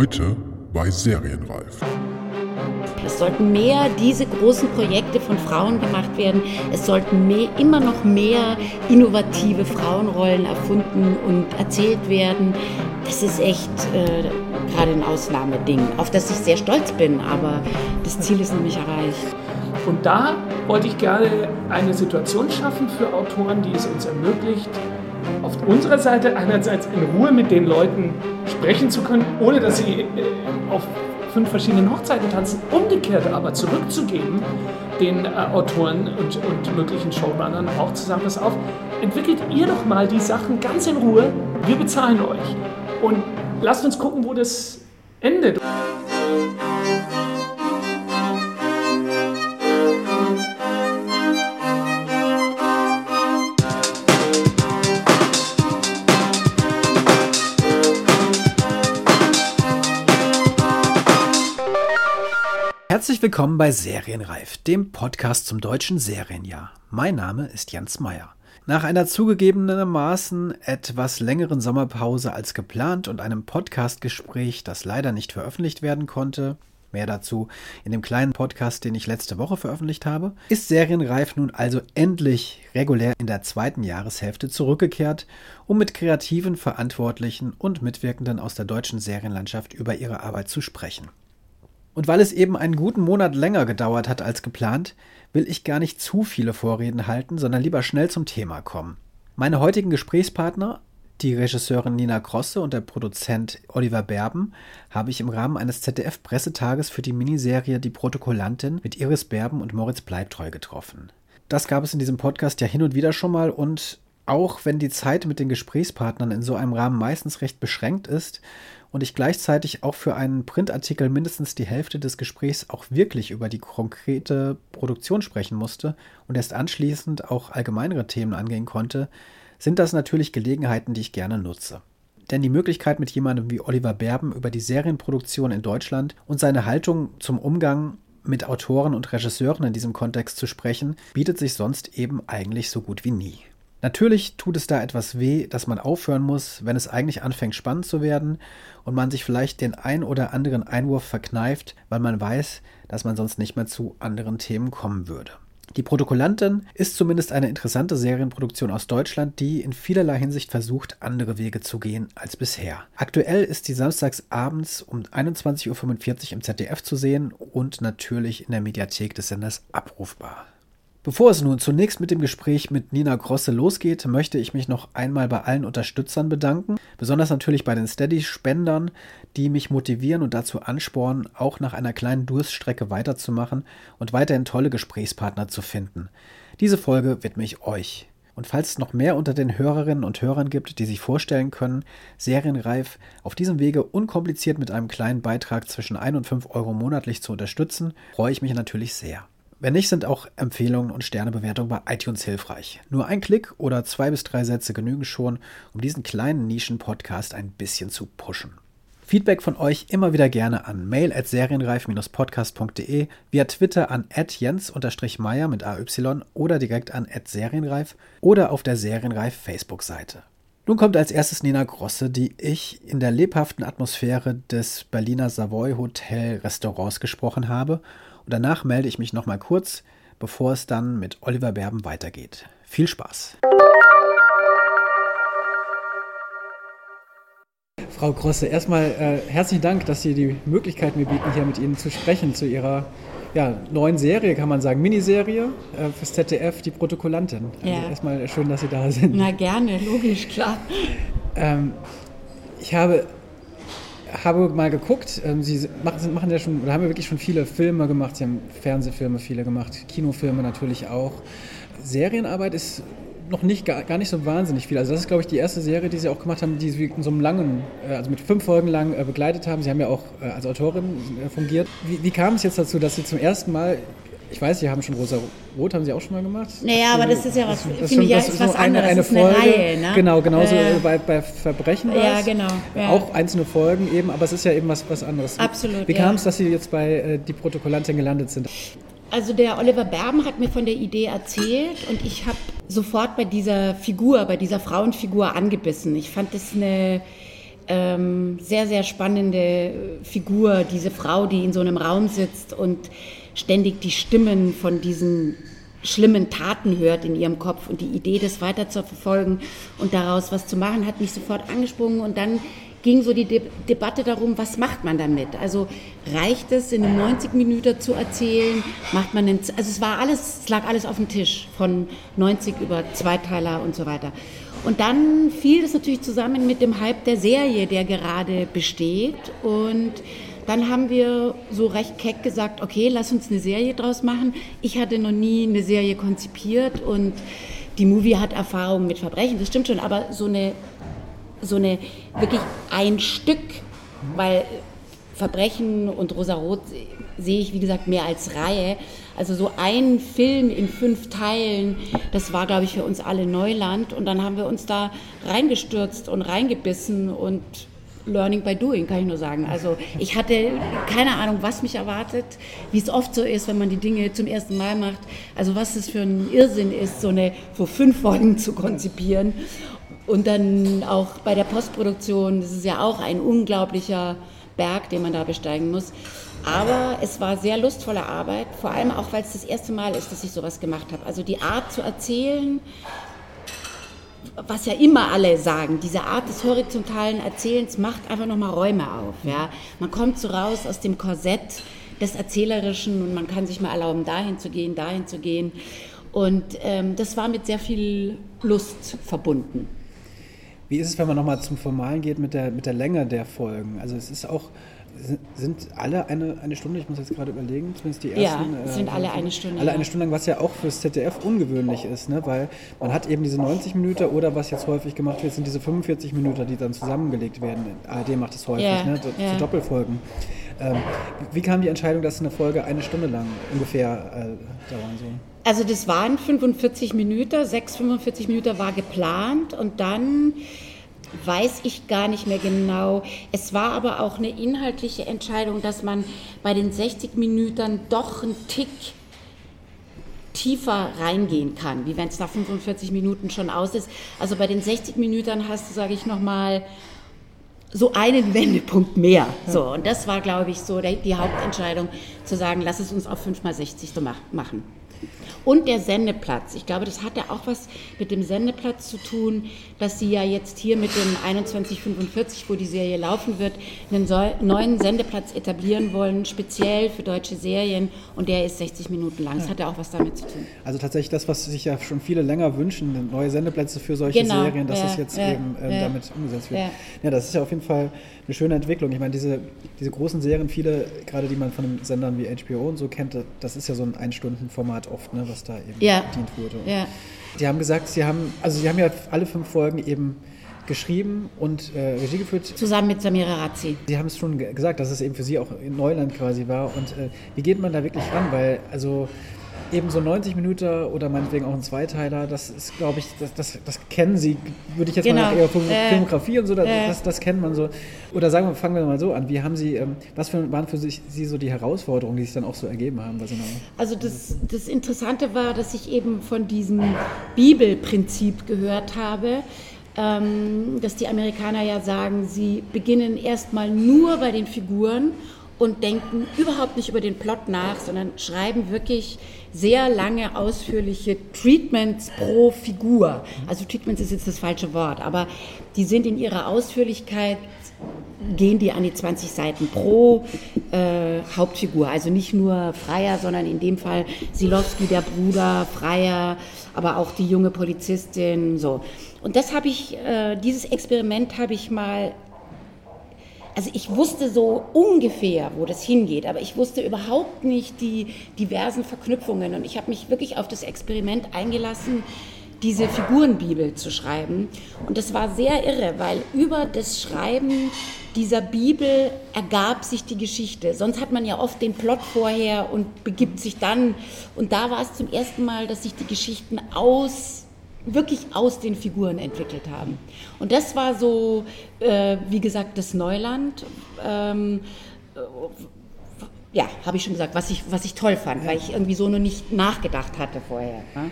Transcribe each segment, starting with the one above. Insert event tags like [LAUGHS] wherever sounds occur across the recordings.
Heute bei Serienreif. Es sollten mehr diese großen Projekte von Frauen gemacht werden. Es sollten mehr, immer noch mehr innovative Frauenrollen erfunden und erzählt werden. Das ist echt äh, gerade ein Ausnahmeding, auf das ich sehr stolz bin, aber das Ziel ist noch nicht erreicht. Und da wollte ich gerne eine Situation schaffen für Autoren, die es uns ermöglicht, unserer Seite einerseits in Ruhe mit den Leuten sprechen zu können, ohne dass sie äh, auf fünf verschiedenen Hochzeiten tanzen, umgekehrt aber zurückzugeben den äh, Autoren und, und möglichen Showrunnern auch zu sagen, pass auf, entwickelt ihr doch mal die Sachen ganz in Ruhe, wir bezahlen euch. Und lasst uns gucken, wo das endet. Herzlich willkommen bei Serienreif, dem Podcast zum deutschen Serienjahr. Mein Name ist Jens Meyer. Nach einer zugegebenermaßen etwas längeren Sommerpause als geplant und einem Podcastgespräch, das leider nicht veröffentlicht werden konnte, mehr dazu in dem kleinen Podcast, den ich letzte Woche veröffentlicht habe, ist Serienreif nun also endlich regulär in der zweiten Jahreshälfte zurückgekehrt, um mit kreativen Verantwortlichen und Mitwirkenden aus der deutschen Serienlandschaft über ihre Arbeit zu sprechen. Und weil es eben einen guten Monat länger gedauert hat als geplant, will ich gar nicht zu viele Vorreden halten, sondern lieber schnell zum Thema kommen. Meine heutigen Gesprächspartner, die Regisseurin Nina Krosse und der Produzent Oliver Berben, habe ich im Rahmen eines ZDF-Pressetages für die Miniserie Die Protokollantin mit Iris Berben und Moritz Bleibtreu getroffen. Das gab es in diesem Podcast ja hin und wieder schon mal und auch wenn die Zeit mit den Gesprächspartnern in so einem Rahmen meistens recht beschränkt ist und ich gleichzeitig auch für einen Printartikel mindestens die Hälfte des Gesprächs auch wirklich über die konkrete Produktion sprechen musste und erst anschließend auch allgemeinere Themen angehen konnte, sind das natürlich Gelegenheiten, die ich gerne nutze. Denn die Möglichkeit, mit jemandem wie Oliver Berben über die Serienproduktion in Deutschland und seine Haltung zum Umgang mit Autoren und Regisseuren in diesem Kontext zu sprechen, bietet sich sonst eben eigentlich so gut wie nie. Natürlich tut es da etwas weh, dass man aufhören muss, wenn es eigentlich anfängt spannend zu werden und man sich vielleicht den ein oder anderen Einwurf verkneift, weil man weiß, dass man sonst nicht mehr zu anderen Themen kommen würde. Die Protokollantin ist zumindest eine interessante Serienproduktion aus Deutschland, die in vielerlei Hinsicht versucht, andere Wege zu gehen als bisher. Aktuell ist sie samstags abends um 21.45 Uhr im ZDF zu sehen und natürlich in der Mediathek des Senders abrufbar. Bevor es nun zunächst mit dem Gespräch mit Nina Grosse losgeht, möchte ich mich noch einmal bei allen Unterstützern bedanken, besonders natürlich bei den Steady-Spendern, die mich motivieren und dazu anspornen, auch nach einer kleinen Durststrecke weiterzumachen und weiterhin tolle Gesprächspartner zu finden. Diese Folge widme ich euch. Und falls es noch mehr unter den Hörerinnen und Hörern gibt, die sich vorstellen können, serienreif auf diesem Wege unkompliziert mit einem kleinen Beitrag zwischen 1 und 5 Euro monatlich zu unterstützen, freue ich mich natürlich sehr. Wenn nicht, sind auch Empfehlungen und Sternebewertungen bei iTunes hilfreich. Nur ein Klick oder zwei bis drei Sätze genügen schon, um diesen kleinen Nischen-Podcast ein bisschen zu pushen. Feedback von euch immer wieder gerne an mail at serienreif-podcast.de, via Twitter an jens-meyer mit AY oder direkt an serienreif oder auf der Serienreif Facebook-Seite. Nun kommt als erstes Nina Grosse, die ich in der lebhaften Atmosphäre des Berliner Savoy Hotel Restaurants gesprochen habe und danach melde ich mich nochmal kurz, bevor es dann mit Oliver Berben weitergeht. Viel Spaß! Frau Grosse, erstmal äh, herzlichen Dank, dass Sie die Möglichkeit mir bieten, hier mit Ihnen zu sprechen zu Ihrer ja, neuen Serie, kann man sagen, Miniserie äh, fürs ZDF, die Protokollantin. Also ja. erstmal schön, dass Sie da [LAUGHS] sind. Na gerne, logisch, klar. Ähm, ich habe habe mal geguckt, ähm, Sie machen, machen ja schon, oder haben ja wirklich schon viele Filme gemacht. Sie haben Fernsehfilme viele gemacht, Kinofilme natürlich auch. Serienarbeit ist noch nicht gar, gar nicht so wahnsinnig viel. Also das ist, glaube ich, die erste Serie, die Sie auch gemacht haben, die Sie in so einem langen, äh, also mit fünf Folgen lang äh, begleitet haben. Sie haben ja auch äh, als Autorin fungiert. Wie, wie kam es jetzt dazu, dass Sie zum ersten Mal ich weiß, Sie haben schon Rosa Rot, haben Sie auch schon mal gemacht? Naja, aber das ist ja was, das, finde ich, das ist was eine, anderes. Eine Folge, eine Reihe, ne? Genau, genauso äh, bei, bei Verbrechen war Ja, genau. Ja. Auch einzelne Folgen eben, aber es ist ja eben was, was anderes. Absolut, Wie kam es, dass Sie jetzt bei äh, Die Protokollantin gelandet sind? Also der Oliver Berben hat mir von der Idee erzählt und ich habe sofort bei dieser Figur, bei dieser Frauenfigur angebissen. Ich fand das eine ähm, sehr, sehr spannende Figur, diese Frau, die in so einem Raum sitzt und ständig die Stimmen von diesen schlimmen Taten hört in ihrem Kopf und die Idee, das weiter zu verfolgen und daraus was zu machen, hat mich sofort angesprungen und dann ging so die De Debatte darum, was macht man damit? Also reicht es, in einem 90 Minuten zu erzählen? Macht man einen, also es war alles, es lag alles auf dem Tisch von 90 über Zweiteiler und so weiter. Und dann fiel das natürlich zusammen mit dem Hype der Serie, der gerade besteht und dann haben wir so recht keck gesagt, okay, lass uns eine Serie draus machen. Ich hatte noch nie eine Serie konzipiert und die Movie hat Erfahrung mit Verbrechen, das stimmt schon, aber so eine, so eine wirklich ein Stück, weil Verbrechen und Rosarot sehe ich, wie gesagt, mehr als Reihe. Also so ein Film in fünf Teilen, das war, glaube ich, für uns alle Neuland. Und dann haben wir uns da reingestürzt und reingebissen und Learning by Doing, kann ich nur sagen. Also ich hatte keine Ahnung, was mich erwartet, wie es oft so ist, wenn man die Dinge zum ersten Mal macht. Also was es für ein Irrsinn ist, so eine vor fünf Folgen zu konzipieren. Und dann auch bei der Postproduktion, das ist ja auch ein unglaublicher Berg, den man da besteigen muss. Aber es war sehr lustvolle Arbeit, vor allem auch, weil es das erste Mal ist, dass ich sowas gemacht habe. Also die Art zu erzählen, was ja immer alle sagen, diese Art des horizontalen Erzählens macht einfach nochmal Räume auf. Ja? Man kommt so raus aus dem Korsett des Erzählerischen und man kann sich mal erlauben, dahin zu gehen, dahin zu gehen. Und ähm, das war mit sehr viel Lust verbunden. Wie ist es, wenn man nochmal zum Formalen geht mit der, mit der Länge der Folgen? Also es ist auch sind alle eine, eine Stunde? Ich muss jetzt gerade überlegen, zumindest die ersten. Ja, sind äh, alle eine Stunde. Alle eine Stunde lang, was ja auch fürs ZDF ungewöhnlich ist, ne? weil man hat eben diese 90 Minuten oder was jetzt häufig gemacht wird, sind diese 45 Minuten, die dann zusammengelegt werden. ARD macht das häufig, ja, ne? Ja. zu Doppelfolgen. Ähm, wie kam die Entscheidung, dass eine Folge eine Stunde lang ungefähr äh, dauern soll? Also das waren 45 Minuten, 6, 45 Minuten war geplant und dann weiß ich gar nicht mehr genau. Es war aber auch eine inhaltliche Entscheidung, dass man bei den 60 Minuten doch einen Tick tiefer reingehen kann, wie wenn es nach 45 Minuten schon aus ist. Also bei den 60 Minuten hast du, sage ich nochmal, so einen Wendepunkt mehr. So, und das war, glaube ich, so die Hauptentscheidung, zu sagen, lass es uns auf 5 mal 60 so machen. Und der Sendeplatz. Ich glaube, das hat ja auch was mit dem Sendeplatz zu tun, dass Sie ja jetzt hier mit dem 2145, wo die Serie laufen wird, einen neuen Sendeplatz etablieren wollen, speziell für deutsche Serien. Und der ist 60 Minuten lang. Das hat ja auch was damit zu tun. Also tatsächlich das, was sich ja schon viele länger wünschen, neue Sendeplätze für solche genau, Serien, dass ja, es jetzt ja, eben ähm, ja, damit umgesetzt wird. Ja. das ist ja auf jeden Fall eine schöne Entwicklung. Ich meine, diese, diese großen Serien, viele, gerade die man von den Sendern wie HBO und so kennt, das ist ja so ein Ein-Stunden-Format oft, ne, was da eben ja. bedient wurde. Ja. Die haben gesagt, sie haben, also sie haben ja alle fünf Folgen eben geschrieben und äh, Regie geführt. Zusammen mit Samira Razzi. Sie haben es schon gesagt, dass es eben für Sie auch in Neuland quasi war. Und äh, wie geht man da wirklich ran? Weil, also eben so 90 Minuten oder meinetwegen auch ein Zweiteiler, das ist, glaube ich, das, das, das, kennen Sie, würde ich jetzt genau. mal eher von äh, Filmografie und so, das, äh. das, das, kennt man so. Oder sagen wir, fangen wir mal so an. Wie haben Sie, ähm, was für, waren für sich, Sie so die Herausforderungen, die sich dann auch so ergeben haben? So also das, das Interessante war, dass ich eben von diesem Bibelprinzip gehört habe, ähm, dass die Amerikaner ja sagen, sie beginnen erstmal nur bei den Figuren und denken überhaupt nicht über den Plot nach, sondern schreiben wirklich sehr lange, ausführliche Treatments pro Figur. Also Treatments ist jetzt das falsche Wort, aber die sind in ihrer Ausführlichkeit, gehen die an die 20 Seiten pro äh, Hauptfigur. Also nicht nur Freier, sondern in dem Fall Silowski, der Bruder, Freier, aber auch die junge Polizistin, so. Und das habe ich, äh, dieses Experiment habe ich mal also ich wusste so ungefähr, wo das hingeht, aber ich wusste überhaupt nicht die diversen Verknüpfungen. Und ich habe mich wirklich auf das Experiment eingelassen, diese Figurenbibel zu schreiben. Und das war sehr irre, weil über das Schreiben dieser Bibel ergab sich die Geschichte. Sonst hat man ja oft den Plot vorher und begibt sich dann. Und da war es zum ersten Mal, dass sich die Geschichten aus wirklich aus den Figuren entwickelt haben. Und das war so, äh, wie gesagt, das Neuland. Ähm, äh, ja, habe ich schon gesagt, was ich, was ich toll fand, weil ich irgendwie so noch nicht nachgedacht hatte vorher. Ja?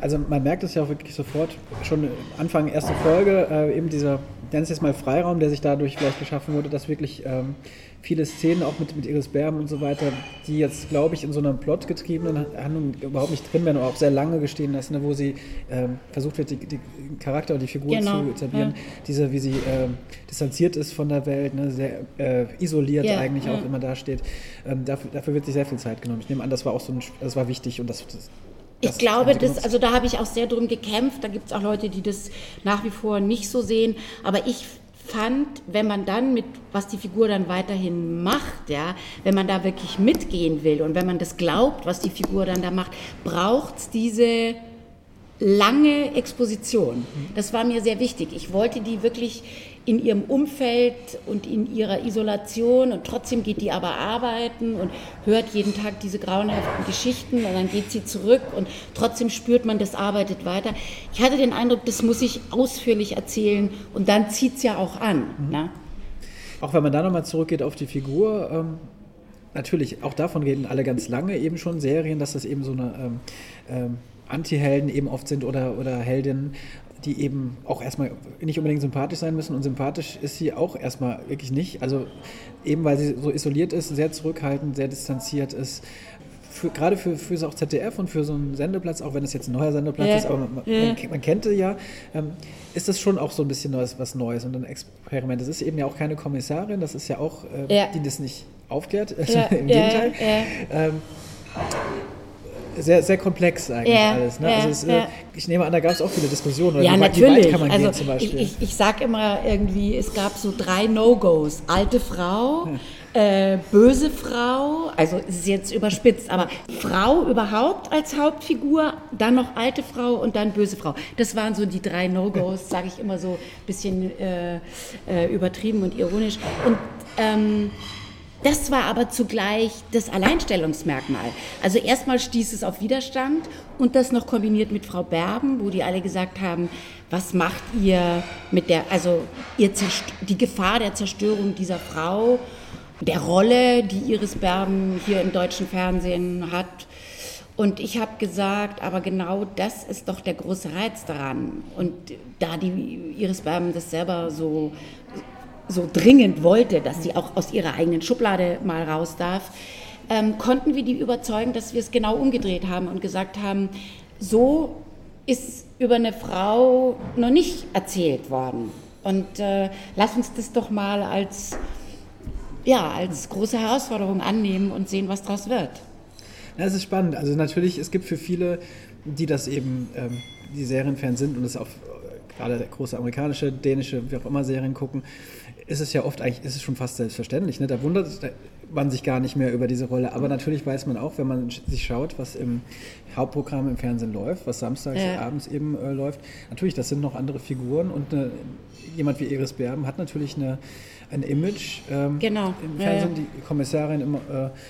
Also man merkt es ja auch wirklich sofort, schon Anfang erste Folge, äh, eben dieser, nenne es jetzt mal Freiraum, der sich dadurch vielleicht geschaffen wurde, dass wirklich ähm, viele Szenen, auch mit, mit Iris Berben und so weiter, die jetzt, glaube ich, in so einer plotgetriebenen Handlung überhaupt nicht drin werden oder auch sehr lange gestehen lassen, ne, wo sie ähm, versucht wird, die, die Charakter und die Figur Genau, zu etablieren. ja. Diese, wie sie ähm, distanziert ist von der Welt, ne, sehr äh, isoliert Ja, eigentlich auch ja. immer dasteht. Ähm, dafür, dafür wird sich sehr viel Zeit genommen. Ich nehme an, das war auch so ein, das war wichtig und das, das Ich glaube, das, also da habe ich auch sehr drum gekämpft. Da gibt es auch Leute, die das nach wie vor nicht so sehen. Aber ich fand, wenn man dann mit, was die Figur dann weiterhin macht, ja, wenn man da wirklich mitgehen will und wenn man das glaubt, was die Figur dann da macht, braucht es diese lange Exposition. Das war mir sehr wichtig. Ich wollte die wirklich in ihrem Umfeld und in ihrer Isolation und trotzdem geht die aber arbeiten und hört jeden Tag diese grauenhaften Geschichten und dann geht sie zurück und trotzdem spürt man, das arbeitet weiter. Ich hatte den Eindruck, das muss ich ausführlich erzählen und dann zieht es ja auch an. Ne? Auch wenn man da nochmal zurückgeht auf die Figur, ähm, natürlich, auch davon reden alle ganz lange eben schon Serien, dass das eben so eine ähm, ähm, Anti-Helden eben oft sind oder, oder Heldinnen, die eben auch erstmal nicht unbedingt sympathisch sein müssen. Und sympathisch ist sie auch erstmal wirklich nicht. Also eben weil sie so isoliert ist, sehr zurückhaltend, sehr distanziert ist. Für, gerade für, für so auch ZDF und für so einen Sendeplatz, auch wenn es jetzt ein neuer Sendeplatz Ja. ist, aber man, Ja. man, man kennt sie ja, ähm, ist das schon auch so ein bisschen Neues, was Neues und ein Experiment. Es ist eben ja auch keine Kommissarin, das ist ja auch, äh, Ja. die das nicht aufklärt, [LAUGHS] im Gegenteil. Ähm, sehr, sehr komplex eigentlich Ja, alles. Ne? ja, also es, äh, ja. Ich nehme an, da gab es auch viele Diskussionen. Oder Ja, natürlich. Kann man also gehen zum Beispiel? ich, ich, ich sage immer irgendwie, es gab so drei No-Gos. Alte Frau, äh, böse Frau, also es ist jetzt überspitzt, aber Frau überhaupt als Hauptfigur, dann noch alte Frau und dann böse Frau. Das waren so die drei No-Gos, sage ich immer so ein bisschen äh, äh, übertrieben und ironisch. Und ähm, das war aber zugleich das Alleinstellungsmerkmal. Also erstmal stieß es auf Widerstand und das noch kombiniert mit Frau Berben, wo die alle gesagt haben, was macht ihr mit der, also ihr die Gefahr der Zerstörung dieser Frau, der Rolle, die Iris Berben hier im deutschen Fernsehen hat. Und ich habe gesagt, aber genau das ist doch der große Reiz daran. Und da die Iris Berben das selber so so dringend wollte, dass sie auch aus ihrer eigenen Schublade mal raus darf, ähm, konnten wir die überzeugen, dass wir es genau umgedreht haben und gesagt haben, so ist über eine Frau noch nicht erzählt worden. Und äh, lass uns das doch mal als, ja, als große Herausforderung annehmen und sehen, was daraus wird. Es ist spannend. Also natürlich, es gibt für viele, die das eben, ähm, die Serienfans sind und es auf äh, gerade große amerikanische, dänische, wie auch immer Serien gucken, ist es ja oft eigentlich, ist es schon fast selbstverständlich. Ne? Da wundert man sich gar nicht mehr über diese Rolle. Aber natürlich weiß man auch, wenn man sich schaut, was im Hauptprogramm im Fernsehen läuft, was samstags Ja. abends eben äh, läuft, natürlich, das sind noch andere Figuren und eine, jemand wie Iris Berben hat natürlich eine, ein Image ähm, Genau. im Fernsehen, ja. die Kommissarin, immer,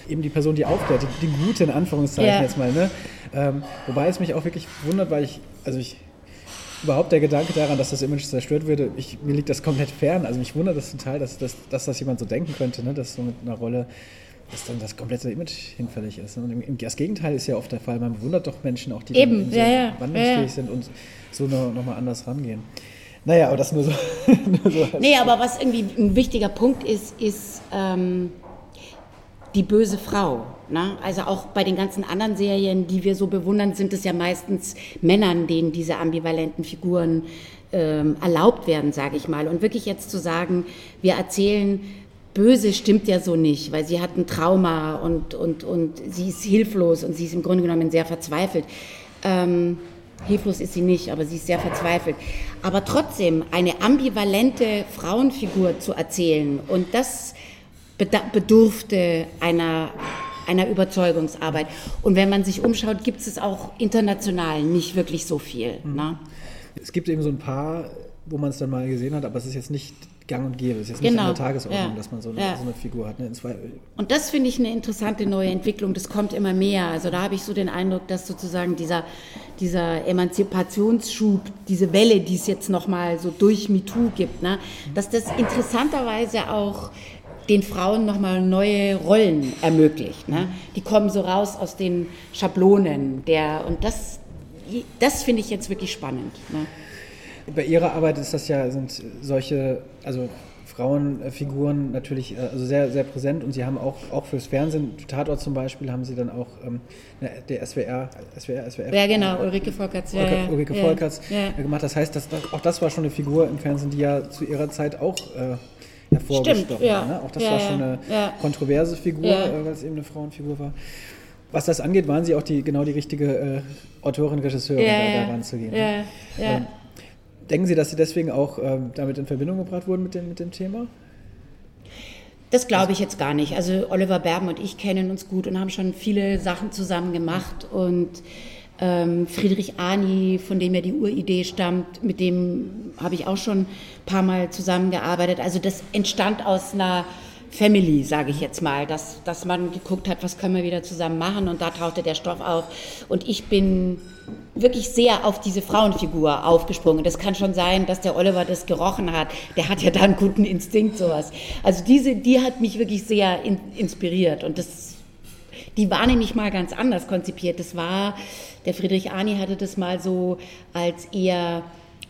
äh, eben die Person, die aufklärt, die, die gute in Anführungszeichen jetzt mal. Ne? Ähm, wobei es mich auch wirklich wundert, weil ich, also ich, überhaupt der Gedanke daran, dass das Image zerstört würde, ich, mir liegt das komplett fern. Also mich wundert das total, dass, dass, dass das jemand so denken könnte, ne? dass so mit einer Rolle, dass dann das komplette Image hinfällig ist. Und im, im, das Gegenteil ist ja oft der Fall. Man bewundert doch Menschen auch, die Eben, dann so ja, ja, wandlungsfähig ja, sind und so nochmal noch mal anders rangehen. Naja, aber das nur so. [LAUGHS] nur so Nee, aber was irgendwie ein wichtiger Punkt ist, ist ähm, die böse Frau. Ne? Also auch bei den ganzen anderen Serien, die wir so bewundern, sind es ja meistens Männern, denen diese ambivalenten Figuren ähm, erlaubt werden, sage ich mal. Und wirklich jetzt zu sagen, wir erzählen, böse stimmt ja so nicht, weil sie hat ein Trauma und, und, und sie ist hilflos und sie ist im Grunde genommen sehr verzweifelt. Ähm, Hilflos ist sie nicht, aber sie ist sehr verzweifelt. Aber trotzdem eine ambivalente Frauenfigur zu erzählen und das bedurfte einer, einer Überzeugungsarbeit. Und wenn man sich umschaut, gibt es auch international nicht wirklich so viel. Ne? Es gibt eben so ein paar, wo man es dann mal gesehen hat, aber es ist jetzt nicht gang und gäbe. Es ist jetzt nicht Genau, an der Tagesordnung, ja, dass man so eine, ja. so eine Figur hat. Ne? Und das finde ich eine interessante neue Entwicklung. Das kommt immer mehr. Also da habe ich so den Eindruck, dass sozusagen dieser, dieser Emanzipationsschub, diese Welle, die es jetzt nochmal so durch MeToo gibt, ne, dass das interessanterweise auch den Frauen nochmal neue Rollen ermöglicht. Ne? Die kommen so raus aus den Schablonen. Der, und das, das finde ich jetzt wirklich spannend. Ne? Bei Ihrer Arbeit ist das ja, sind solche, also Frauenfiguren natürlich äh, also sehr, sehr präsent und Sie haben auch, auch fürs Fernsehen, Tatort zum Beispiel, haben Sie dann auch ähm, ne, der SWR, SWR, SWR. Ja, genau, Ulrike Volkerts. Ja, Ulrike, Ulrike ja, Volkerts ja. gemacht. Das heißt, dass, auch das war schon eine Figur im Fernsehen, die ja zu ihrer Zeit auch äh, hervorgestochen ja. Ne? Auch das war schon eine kontroverse Figur, äh, weil es eben eine Frauenfigur war. Was das angeht, waren Sie auch die, genau die richtige äh, Autorin, Regisseurin, da, da ranzugehen. Ja, ja. Ähm, Denken Sie, dass Sie deswegen auch ähm, damit in Verbindung gebracht wurden mit dem, mit dem Thema? Das glaube ich jetzt gar nicht. Also Oliver Berben und ich kennen uns gut und haben schon viele Sachen zusammen gemacht. Und Friedrich Ani, von dem ja die Uridee stammt, mit dem habe ich auch schon ein paar Mal zusammengearbeitet. Also das entstand aus einer Family, sage ich jetzt mal, dass, dass man geguckt hat, was können wir wieder zusammen machen und da tauchte der Stoff auf. Und ich bin wirklich sehr auf diese Frauenfigur aufgesprungen. Das kann schon sein, dass der Oliver das gerochen hat. Der hat ja da einen guten Instinkt, sowas. Also diese, die hat mich wirklich sehr in, inspiriert und das, die war nämlich mal ganz anders konzipiert. Das war, der Friedrich Arni hatte das mal so als eher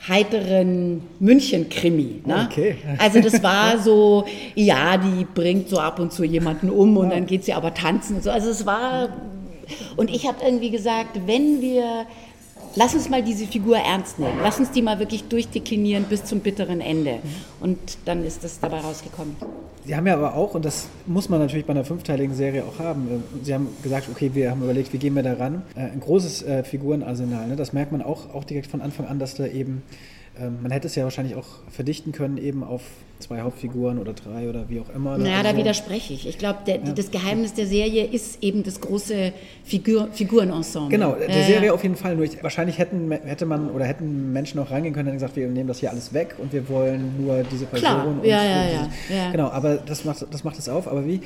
heiteren München-Krimi. Ne? Okay. Also das [LAUGHS] war so, ja, die bringt so ab und zu jemanden um und dann geht sie aber tanzen und so. Also es war, und ich habe irgendwie gesagt, wenn wir lass uns mal diese Figur ernst nehmen. Lass uns die mal wirklich durchdeklinieren bis zum bitteren Ende. Und dann ist das dabei rausgekommen. Sie haben ja aber auch, und das muss man natürlich bei einer fünfteiligen Serie auch haben, äh, Sie haben gesagt, okay, wir haben überlegt, wie gehen wir da ran? Äh, ein großes äh, Figurenarsenal. Ne? Das merkt man auch, auch direkt von Anfang an, dass da eben ähm, man hätte es ja wahrscheinlich auch verdichten können, eben auf zwei Hauptfiguren oder drei oder wie auch immer. Naja, also, da widerspreche ich. Ich glaube, ja. das Geheimnis der Serie ist eben das große Figur, Figurenensemble. Genau, der äh, Serie auf jeden Fall. Nur ich, wahrscheinlich hätten, hätte man oder hätten Menschen auch rangehen können und gesagt, wir nehmen das hier alles weg und wir wollen nur diese Person. Klar. Und ja, ja, ja, ja. Genau, aber das macht, das macht es auf. Aber wie,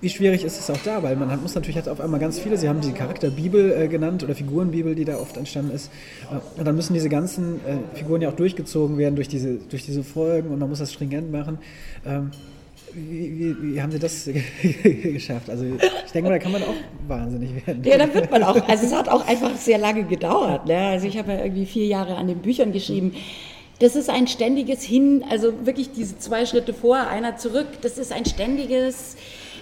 wie schwierig ist es auch da? Weil man muss natürlich jetzt auf einmal ganz viele, Sie haben die Charakterbibel äh, genannt oder Figurenbibel, die da oft entstanden ist. Äh, und dann müssen diese ganzen äh, Figuren ja auch durchgezogen werden durch diese, durch diese Folgen und man muss das stringent machen. Ähm, wie, wie, wie, haben Sie das [LAUGHS] geschafft? Also ich denke mal, da kann man auch wahnsinnig werden. Ja, da wird man auch. Also es hat auch einfach sehr lange gedauert. Ne? Also ich habe ja irgendwie vier Jahre an den Büchern geschrieben. Das ist ein ständiges Hin, also wirklich diese zwei Schritte vor, einer zurück. Das ist ein ständiges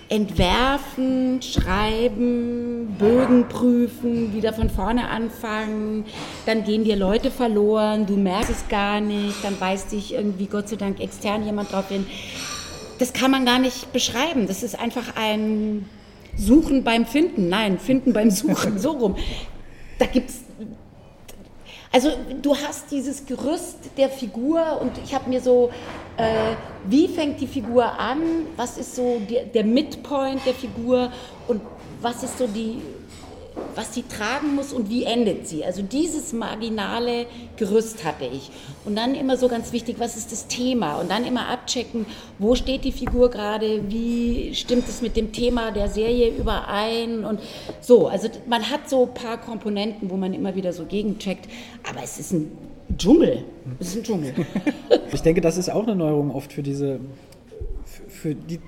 entwerfen, schreiben, Bögen prüfen, wieder von vorne anfangen, dann gehen dir Leute verloren, du merkst es gar nicht, dann weist dich irgendwie Gott sei Dank extern jemand drauf hin. Das kann man gar nicht beschreiben. Das ist einfach ein Suchen beim Finden. Nein, Finden beim Suchen, [LAUGHS] so rum. Da gibt es also du hast dieses Gerüst der Figur und ich habe mir so, äh, wie fängt die Figur an, was ist so der, der Midpoint der Figur? Und was ist so die was sie tragen muss und wie endet sie. Also dieses marginale Gerüst hatte ich. Und dann immer so ganz wichtig, was ist das Thema? Und dann immer abchecken, wo steht die Figur gerade, wie stimmt es mit dem Thema der Serie überein und so. Also man hat so ein paar Komponenten, wo man immer wieder so gegencheckt, aber es ist ein Dschungel. Es ist ein Dschungel. [LAUGHS] Ich denke, das ist auch eine Neuerung oft für diese, für die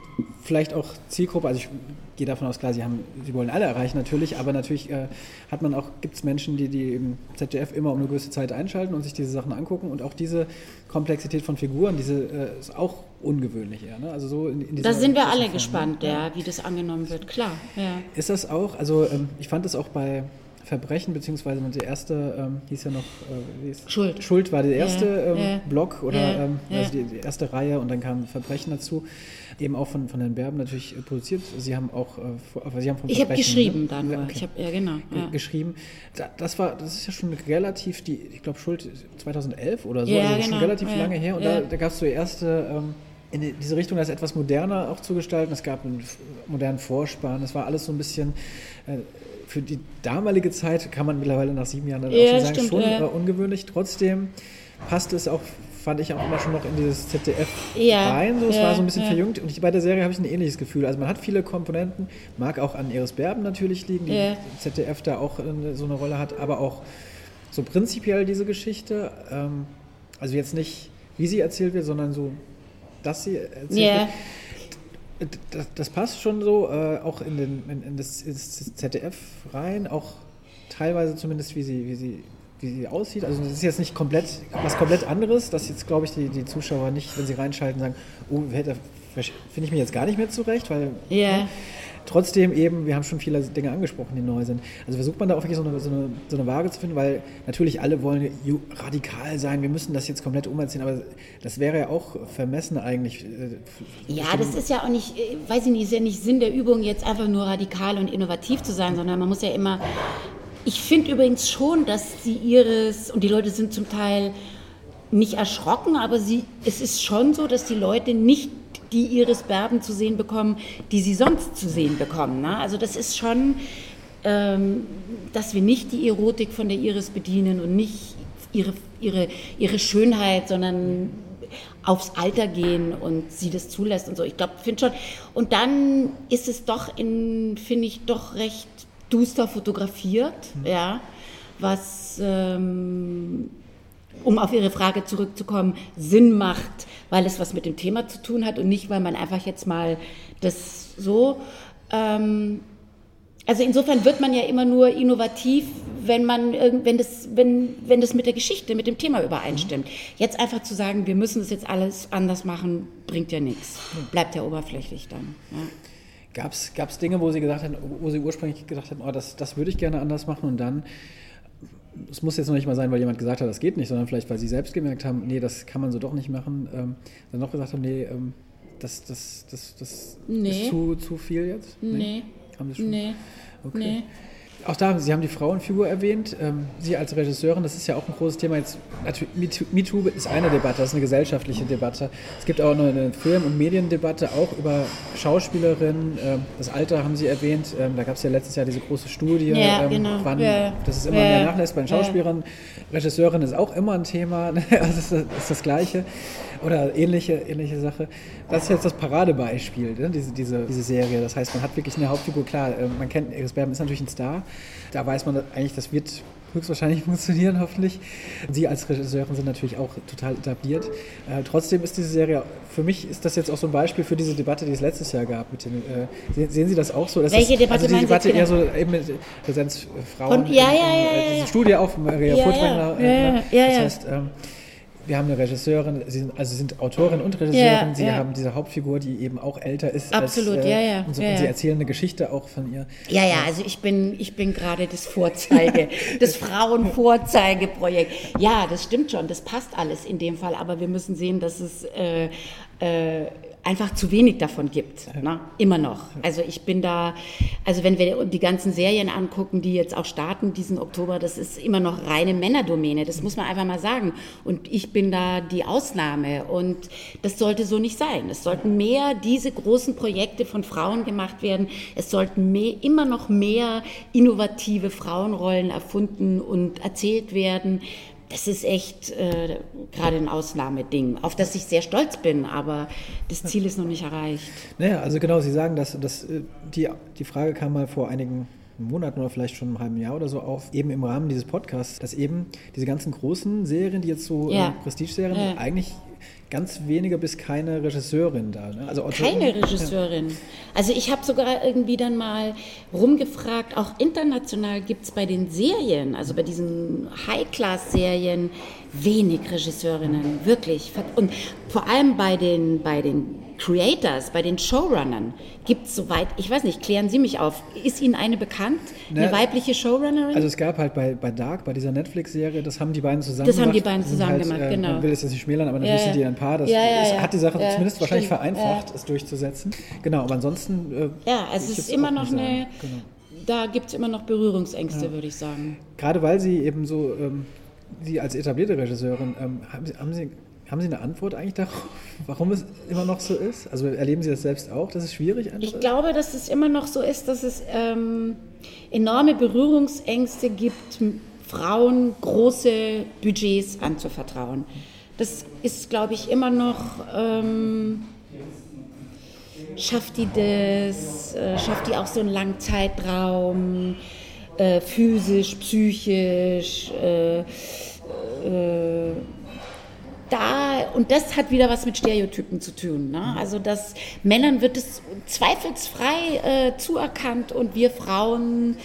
vielleicht auch Zielgruppe. Also ich gehe davon aus, klar, sie, haben, sie wollen alle erreichen natürlich, aber natürlich äh, hat man auch, gibt es Menschen, die die im ZDF immer um eine gewisse Zeit einschalten und sich diese Sachen angucken und auch diese Komplexität von Figuren, diese äh, ist auch ungewöhnlich eher. Ne? Also so in, in da sind wir alle Form, gespannt, ne? ja, wie das angenommen wird, klar. Ja. Ist das auch, also ähm, ich fand es auch bei Verbrechen, beziehungsweise der erste ähm, hieß ja noch äh, Schuld. Schuld war der erste ja, ähm, ja, Block oder ja, ähm, also die, die, erste Reihe und dann kam Verbrechen dazu eben auch von, von Herrn Berben natürlich äh, produziert. Sie haben auch, äh, Sie haben vom Ich habe geschrieben ne? da nur. Okay. Ich habe ja genau ja. geschrieben. Da, das war, das ist ja schon relativ die, ich glaube Schuld 2011 oder so, ja, also genau. schon relativ ja. lange her. Und da, da gab es so erste ähm, in diese Richtung, das etwas moderner auch zu gestalten. Es gab einen modernen Vorspann. Es war alles so ein bisschen äh, für die damalige Zeit kann man mittlerweile nach sieben Jahren dann ja, auch schon sagen, stimmt, schon ja. ungewöhnlich. Trotzdem passt es auch fand ich auch immer schon noch in dieses ZDF ja, rein. So, es ja, war so ein bisschen ja. verjüngt. Und ich, bei der Serie habe ich ein ähnliches Gefühl. Also man hat viele Komponenten, mag auch an Iris Berben natürlich liegen, die ZDF da auch so eine Rolle hat, aber auch so prinzipiell diese Geschichte. Ähm, also jetzt nicht, wie sie erzählt wird, sondern so, dass sie erzählt wird. Das, das, passt schon so, äh, auch in, den, in, in, das, ins ZDF rein, auch teilweise zumindest, wie sie, wie sie, wie sie aussieht. Also das ist jetzt nicht komplett was komplett anderes, dass jetzt, glaube ich, die, die Zuschauer nicht, wenn sie reinschalten, sagen, oh, finde ich mich jetzt gar nicht mehr zurecht, weil Ja. ne, trotzdem eben, wir haben schon viele Dinge angesprochen, die neu sind. Also versucht man da auch wirklich so eine, so eine, so eine Waage zu finden, weil natürlich alle wollen radikal sein, wir müssen das jetzt komplett umerziehen, aber das wäre ja auch vermessen eigentlich. äh, Ja, das ist ja auch nicht, äh, weiß ich nicht, ist ja nicht Sinn der Übung, jetzt einfach nur radikal und innovativ zu sein, sondern man muss ja immer. Ich finde übrigens schon, dass sie ihres, und die Leute sind zum Teil nicht erschrocken, aber sie, es ist schon so, dass die Leute nicht die Iris Berben zu sehen bekommen, die sie sonst zu sehen bekommen. Ne? Also das ist schon, ähm, dass wir nicht die Erotik von der Iris bedienen und nicht ihre, ihre, ihre Schönheit, sondern aufs Alter gehen und sie das zulässt und so. Ich glaube, finde schon. Und dann ist es doch in, finde ich, doch recht duster fotografiert, ja, was ähm, um auf Ihre Frage zurückzukommen, Sinn macht, weil es was mit dem Thema zu tun hat und nicht, weil man einfach jetzt mal das so. Ähm, also insofern wird man ja immer nur innovativ, wenn man wenn das, wenn, wenn das mit der Geschichte, mit dem Thema übereinstimmt. Jetzt einfach zu sagen, wir müssen das jetzt alles anders machen, bringt ja nichts. Bleibt ja oberflächlich dann. Ja. Gab es Dinge, wo Sie gesagt haben, wo Sie ursprünglich gedacht haben, oh, das, das würde ich gerne anders machen und dann, es muss jetzt noch nicht mal sein, weil jemand gesagt hat, das geht nicht, sondern vielleicht, weil Sie selbst gemerkt haben, nee, das kann man so doch nicht machen, ähm, dann noch gesagt haben, nee, ähm, das, das, das, das Nee. ist zu, zu viel jetzt? Nee. Haben Sie schon? Nee. Okay. Nee. Auch da, Sie haben die Frauenfigur erwähnt. Ähm, Sie als Regisseurin, das ist ja auch ein großes Thema. Jetzt, natürlich, MeToo ist eine Debatte, das ist eine gesellschaftliche Debatte. Es gibt auch eine Film- und Mediendebatte, auch über Schauspielerinnen. Ähm, das Alter haben Sie erwähnt. Ähm, da gab es ja letztes Jahr diese große Studie, Ja, genau. wann, Ja. dass es immer Ja. mehr nachlässt bei den Ja. Schauspielerinnen. Regisseurinnen ist auch immer ein Thema. [LAUGHS] Also das das ist das Gleiche. Oder ähnliche, ähnliche Sache. Das ist jetzt das Paradebeispiel, ne? diese, diese, diese Serie. Das heißt, man hat wirklich eine Hauptfigur, klar, äh, man kennt, Iris Berben ist natürlich ein Star. Da weiß man eigentlich, das wird höchstwahrscheinlich [LAUGHS] funktionieren, hoffentlich. Sie als Regisseurin sind natürlich auch total etabliert. Äh, trotzdem ist diese Serie, für mich ist das jetzt auch so ein Beispiel für diese Debatte, die es letztes Jahr gab. Mit den, äh, sehen, Sie das auch so? Dass Welche das, Debatte Also die Debatte eher so eben mit Präsenz Frauen. Von- ja, in- ja, ja, äh, ja, diese ja. Studie auf Maria Ja, Furtwängler. ja, ja, ne? ja, das ja. heißt, ähm, wir haben eine Regisseurin, sie sind, also sie sind Autorin und Regisseurin, Ja, sie ja. haben diese Hauptfigur, die eben auch älter ist. Absolut, als, äh, ja, ja, Und, so, und sie erzählen eine Geschichte auch von ihr. Ja, ja, also ich bin, ich bin gerade das Vorzeige, [LAUGHS] das Frauenvorzeigeprojekt. Ja, das stimmt schon, das passt alles in dem Fall, aber wir müssen sehen, dass es äh, äh, einfach zu wenig davon gibt. Ne? Immer noch. Also ich bin da, also wenn wir die ganzen Serien angucken, die jetzt auch starten diesen Oktober, das ist immer noch reine Männerdomäne, das muss man einfach mal sagen. Und ich bin da die Ausnahme und das sollte so nicht sein. Es sollten mehr diese großen Projekte von Frauen gemacht werden. Es sollten mehr, immer noch mehr innovative Frauenrollen erfunden und erzählt werden. Das ist echt äh, gerade ein Ausnahmeding, auf das ich sehr stolz bin, aber das Ziel ist noch nicht erreicht. Naja, also genau, Sie sagen, dass, dass äh, die, die Frage kam mal vor einigen Monaten oder vielleicht schon einem halben Jahr oder so auf, eben im Rahmen dieses Podcasts, dass eben diese ganzen großen Serien, die jetzt so Ja. äh, Prestige-Serien, Ja. eigentlich ganz wenige bis keine Regisseurin da. Ne? Also Autorin- Keine Regisseurin. Also ich habe sogar irgendwie dann mal rumgefragt, auch international gibt es bei den Serien, also bei diesen High-Class-Serien, wenig Regisseurinnen, wirklich. Und vor allem bei den, bei den Creators, bei den Showrunnern gibt es soweit, ich weiß nicht, klären Sie mich auf, ist Ihnen eine bekannt, eine Ne, weibliche Showrunnerin? Also es gab halt bei, bei Dark, bei dieser Netflix-Serie, das haben die beiden zusammen Das haben gemacht. die beiden zusammen halt, gemacht, äh, genau. Man will es jetzt nicht schmälern, aber natürlich Ja, sind die ein Paar. Das Ja, ja, hat die Sache zumindest wahrscheinlich stimmt. vereinfacht, es durchzusetzen. Genau, aber ansonsten... Äh, ja, also es ist immer noch eine, Genau. da gibt es immer noch Berührungsängste, würde ich sagen. Gerade weil Sie eben so, ähm, Sie als etablierte Regisseurin, ähm, haben, Sie, haben, Sie, haben Sie eine Antwort eigentlich darauf, warum es immer noch so ist? Also erleben Sie das selbst auch, dass es schwierig einfach Ich glaube, dass es immer noch so ist, dass es ähm, enorme Berührungsängste gibt, Frauen große Budgets anzuvertrauen. Das ist, glaube ich, immer noch. Ähm, schafft die das? Äh, schafft die auch so einen langen Zeitraum? Äh, physisch, psychisch? Äh, äh, da, und das hat wieder was mit Stereotypen zu tun. Ne? Also, dass Männern wird es zweifelsfrei äh, zuerkannt und wir Frauen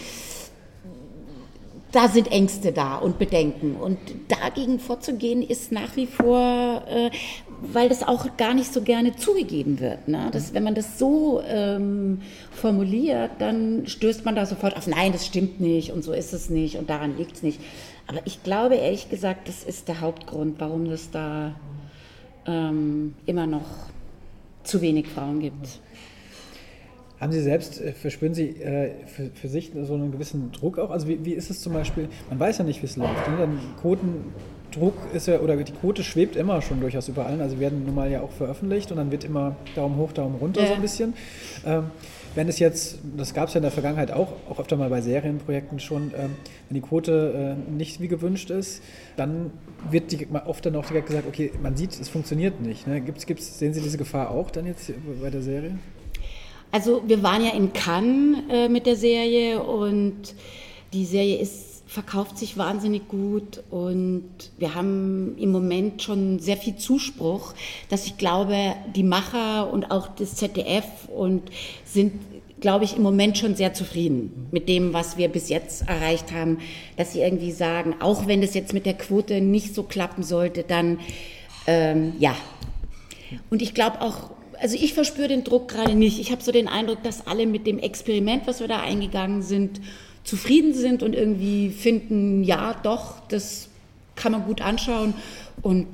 da sind Ängste da und Bedenken. Und dagegen vorzugehen ist nach wie vor, äh, weil das auch gar nicht so gerne zugegeben wird. Ne? Das, wenn man das so ähm, formuliert, dann stößt man da sofort auf, nein, das stimmt nicht und so ist es nicht und daran liegt es nicht. Aber ich glaube ehrlich gesagt, das ist der Hauptgrund, warum es da ähm, immer noch zu wenig Frauen gibt. Haben Sie selbst, äh, verspüren Sie äh, für, für, sich so einen gewissen Druck auch? Also wie, wie ist es zum Beispiel, man weiß ja nicht, wie es läuft. Ne? Dann Quotendruck ist ja, oder die Quote schwebt immer schon durchaus über allen. Also werden nun mal ja auch veröffentlicht und dann wird immer Daumen hoch, Daumen runter ja. so ein bisschen. Ähm, wenn es jetzt, das gab es ja in der Vergangenheit auch, auch öfter mal bei Serienprojekten schon, ähm, wenn die Quote äh, nicht wie gewünscht ist, dann wird die, oft dann auch direkt gesagt, okay, man sieht, es funktioniert nicht. Ne? Gibt's, gibt's, sehen Sie diese Gefahr auch dann jetzt bei der Serie? Also wir waren ja in Cannes äh, mit der Serie und die Serie ist, verkauft sich wahnsinnig gut und wir haben im Moment schon sehr viel Zuspruch, dass ich glaube, die Macher und auch das ZDF und sind glaube ich, im Moment schon sehr zufrieden mit dem, was wir bis jetzt erreicht haben, dass sie irgendwie sagen, auch wenn das jetzt mit der Quote nicht so klappen sollte, dann ähm, ja. Und ich glaube auch, also ich verspüre den Druck gerade nicht. Ich habe so den Eindruck, dass alle mit dem Experiment, was wir da eingegangen sind, zufrieden sind und irgendwie finden, ja, doch, das kann man gut anschauen. Und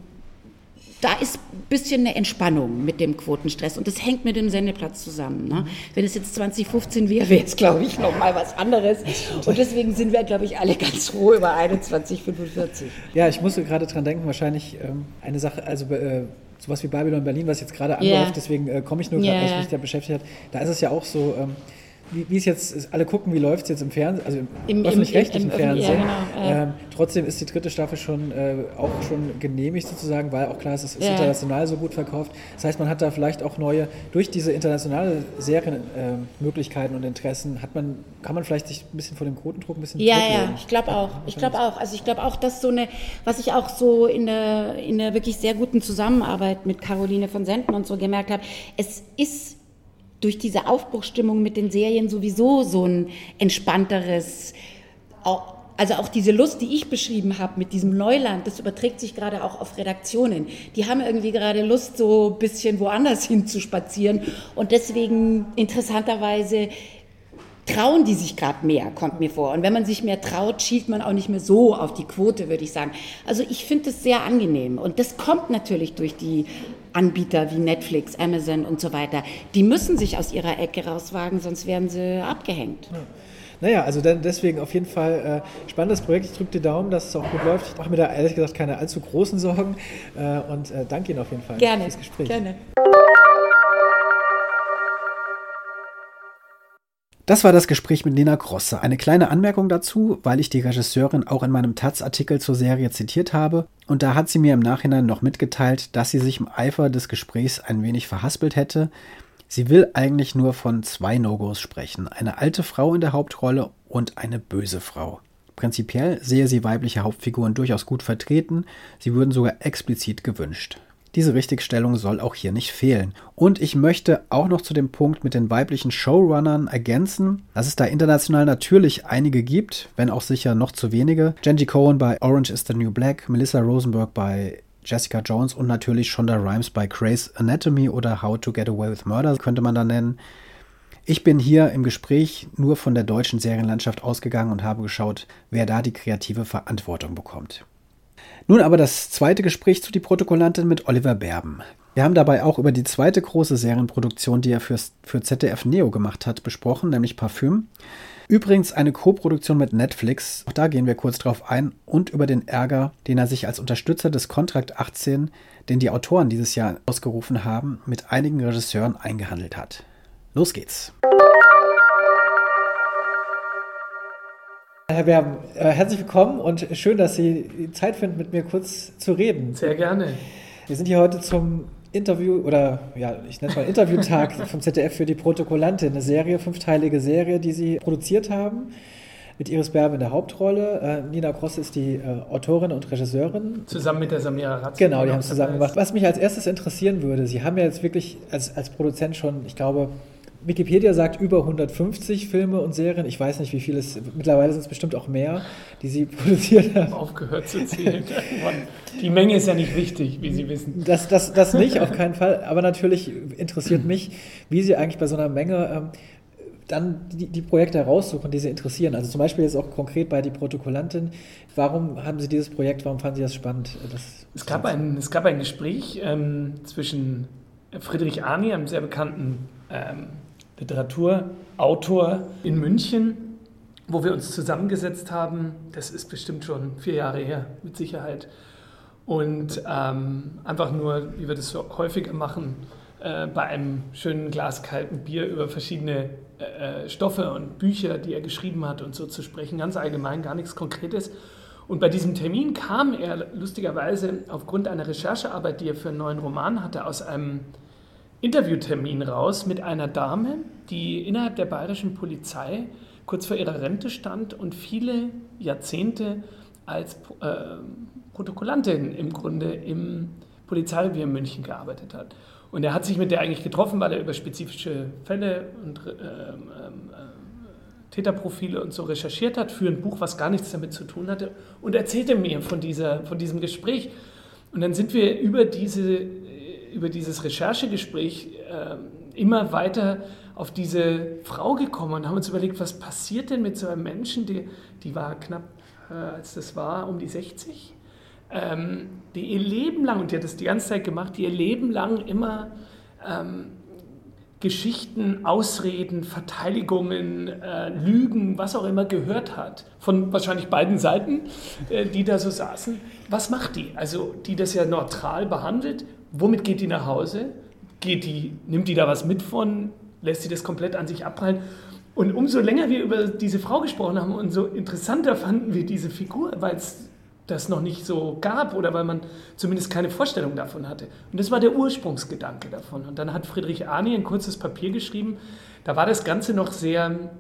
da ist ein bisschen eine Entspannung mit dem Quotenstress und das hängt mit dem Sendeplatz zusammen. Ne? Wenn es jetzt 2015 wäre, wäre es, glaube ich, nochmal was anderes. Und deswegen sind wir, glaube ich, alle ganz froh über 2145. Ja, ich musste gerade dran denken, wahrscheinlich ähm, eine Sache, also äh, sowas wie Babylon Berlin, was jetzt gerade anläuft, yeah. deswegen äh, komme ich nur gerade, yeah. weil ich mich da beschäftigt habe. Da ist es ja auch so, ähm, wie, es jetzt, alle gucken, wie läuft es jetzt im Fernsehen, also im, Im, öffentlich-rechtlichen Fernsehen. Ja, genau, ähm, trotzdem ist die dritte Staffel schon äh, auch schon genehmigt sozusagen, weil auch klar ist, es ist ja. international so gut verkauft. Das heißt, man hat da vielleicht auch neue, durch diese internationale Serienmöglichkeiten äh, und Interessen, hat man, kann man vielleicht sich ein bisschen vor dem Quotendruck ein bisschen Ja, ja, ich glaube auch. Ich glaube auch. Also ich glaube auch, dass so eine, was ich auch so in der, in der wirklich sehr guten Zusammenarbeit mit Caroline von Senden und so gemerkt habe, es ist durch diese Aufbruchstimmung mit den Serien sowieso so ein entspannteres, also auch diese Lust, die ich beschrieben habe mit diesem Neuland, das überträgt sich gerade auch auf Redaktionen. Die haben irgendwie gerade Lust, so ein bisschen woanders [LAUGHS] hin zu spazieren und deswegen interessanterweise trauen die sich gerade mehr, kommt mir vor. Und wenn man sich mehr traut, schielt man auch nicht mehr so auf die Quote, würde ich sagen. Also ich finde das sehr angenehm. Und das kommt natürlich durch die Anbieter wie Netflix, Amazon und so weiter. Die müssen sich aus ihrer Ecke rauswagen, sonst werden sie abgehängt. Ja. Naja, also deswegen auf jeden Fall äh, spannendes Projekt. Ich drücke die Daumen, dass es auch gut läuft. Ich mache mir da ehrlich gesagt keine allzu großen Sorgen äh, und äh, danke Ihnen auf jeden Fall Gerne. fürs Gespräch. Gerne. Das war das Gespräch mit Nina Grosse. Eine kleine Anmerkung dazu, weil ich die Regisseurin auch in meinem Taz-Artikel zur Serie zitiert habe. Und da hat sie mir im Nachhinein noch mitgeteilt, dass sie sich im Eifer des Gesprächs ein wenig verhaspelt hätte. Sie will eigentlich nur von zwei No-Gos sprechen. Eine alte Frau in der Hauptrolle und eine böse Frau. Prinzipiell sehe sie weibliche Hauptfiguren durchaus gut vertreten, sie würden sogar explizit gewünscht. Diese Richtigstellung soll auch hier nicht fehlen. Und ich möchte auch noch zu dem Punkt mit den weiblichen Showrunnern ergänzen, dass es da international natürlich einige gibt, wenn auch sicher noch zu wenige. Genji Cohen bei Orange is the New Black, Melissa Rosenberg bei Jessica Jones und natürlich Shonda Rhimes bei Grey's Anatomy oder How to Get Away with Murder könnte man da nennen. Ich bin hier im Gespräch nur von der deutschen Serienlandschaft ausgegangen und habe geschaut, wer da die kreative Verantwortung bekommt. Nun aber das zweite Gespräch zu die Protokollantin mit Oliver Berben. Wir haben dabei auch über die zweite große Serienproduktion, die er fürs, für ZDF Neo gemacht hat, besprochen, nämlich Parfüm. Übrigens eine Co-Produktion mit Netflix, auch da gehen wir kurz drauf ein, und über den Ärger, den er sich als Unterstützer des Kontrakt 18, den die Autoren dieses Jahr ausgerufen haben, mit einigen Regisseuren eingehandelt hat. Los geht's! Herr Werben, äh, herzlich willkommen und schön, dass Sie Zeit finden, mit mir kurz zu reden. Sehr gerne. Wir sind hier heute zum Interview oder ja, ich nenne es mal Interviewtag [LAUGHS] vom ZDF für die Protokollantin, eine Serie, fünfteilige Serie, die Sie produziert haben. Mit Iris Berbe in der Hauptrolle. Äh, Nina Gross ist die äh, Autorin und Regisseurin. Zusammen mit der Samira Ratz. Genau, die haben es zusammen gemacht. Was mich als erstes interessieren würde, Sie haben ja jetzt wirklich als, als Produzent schon, ich glaube, Wikipedia sagt über 150 Filme und Serien. Ich weiß nicht, wie viele es, mittlerweile sind es bestimmt auch mehr, die Sie [LAUGHS] produziert haben. Aufgehört zu zählen. Die Menge ist ja nicht wichtig, wie Sie wissen. Das, das, das nicht, auf keinen Fall. Aber natürlich interessiert mich, wie Sie eigentlich bei so einer Menge ähm, dann die, die, Projekte heraussuchen, die Sie interessieren. Also zum Beispiel jetzt auch konkret bei die Protokollantin. Warum haben Sie dieses Projekt, warum fanden Sie das spannend? Das es, gab ein, es gab ein Gespräch ähm, zwischen Friedrich Arni, einem sehr bekannten ähm, Literaturautor in München, wo wir uns zusammengesetzt haben. Das ist bestimmt schon vier Jahre her, mit Sicherheit. Und ähm, einfach nur, wie wir das so häufiger machen, äh, bei einem schönen Glas kalten Bier über verschiedene äh, äh, Stoffe und Bücher, die er geschrieben hat und so zu sprechen, ganz allgemein, gar nichts Konkretes. Und bei diesem Termin kam er lustigerweise aufgrund einer Recherchearbeit, die er für einen neuen Roman hatte, aus einem Interviewtermin raus mit einer Dame, die innerhalb der bayerischen Polizei kurz vor ihrer Rente stand und viele Jahrzehnte als äh, Protokollantin im Grunde im Polizeirevier in München gearbeitet hat. Und er hat sich mit der eigentlich getroffen, weil er über spezifische Fälle und äh, äh, Täterprofile und so recherchiert hat für ein Buch, was gar nichts damit zu tun hatte und erzählte mir von, dieser, von diesem Gespräch. Und dann sind wir über diese über dieses Recherchegespräch äh, immer weiter auf diese Frau gekommen und haben uns überlegt, was passiert denn mit so einem Menschen, die, die war knapp, äh, als das war, um die 60, ähm, die ihr Leben lang, und die hat das die ganze Zeit gemacht, die ihr Leben lang immer ähm, Geschichten, Ausreden, Verteidigungen, äh, Lügen, was auch immer gehört hat, von wahrscheinlich beiden Seiten, äh, die da so saßen. Was macht die? Also die das ja neutral behandelt womit geht die nach Hause? Geht die, nimmt die da was mit von? Lässt sie das komplett an sich abprallen? Und umso länger wir über diese Frau gesprochen haben, umso interessanter fanden wir diese Figur, weil es das noch nicht so gab oder weil man zumindest keine Vorstellung davon hatte. Und das war der Ursprungsgedanke davon. Und dann hat Friedrich Arni ein kurzes Papier geschrieben. Da war das Ganze noch sehr,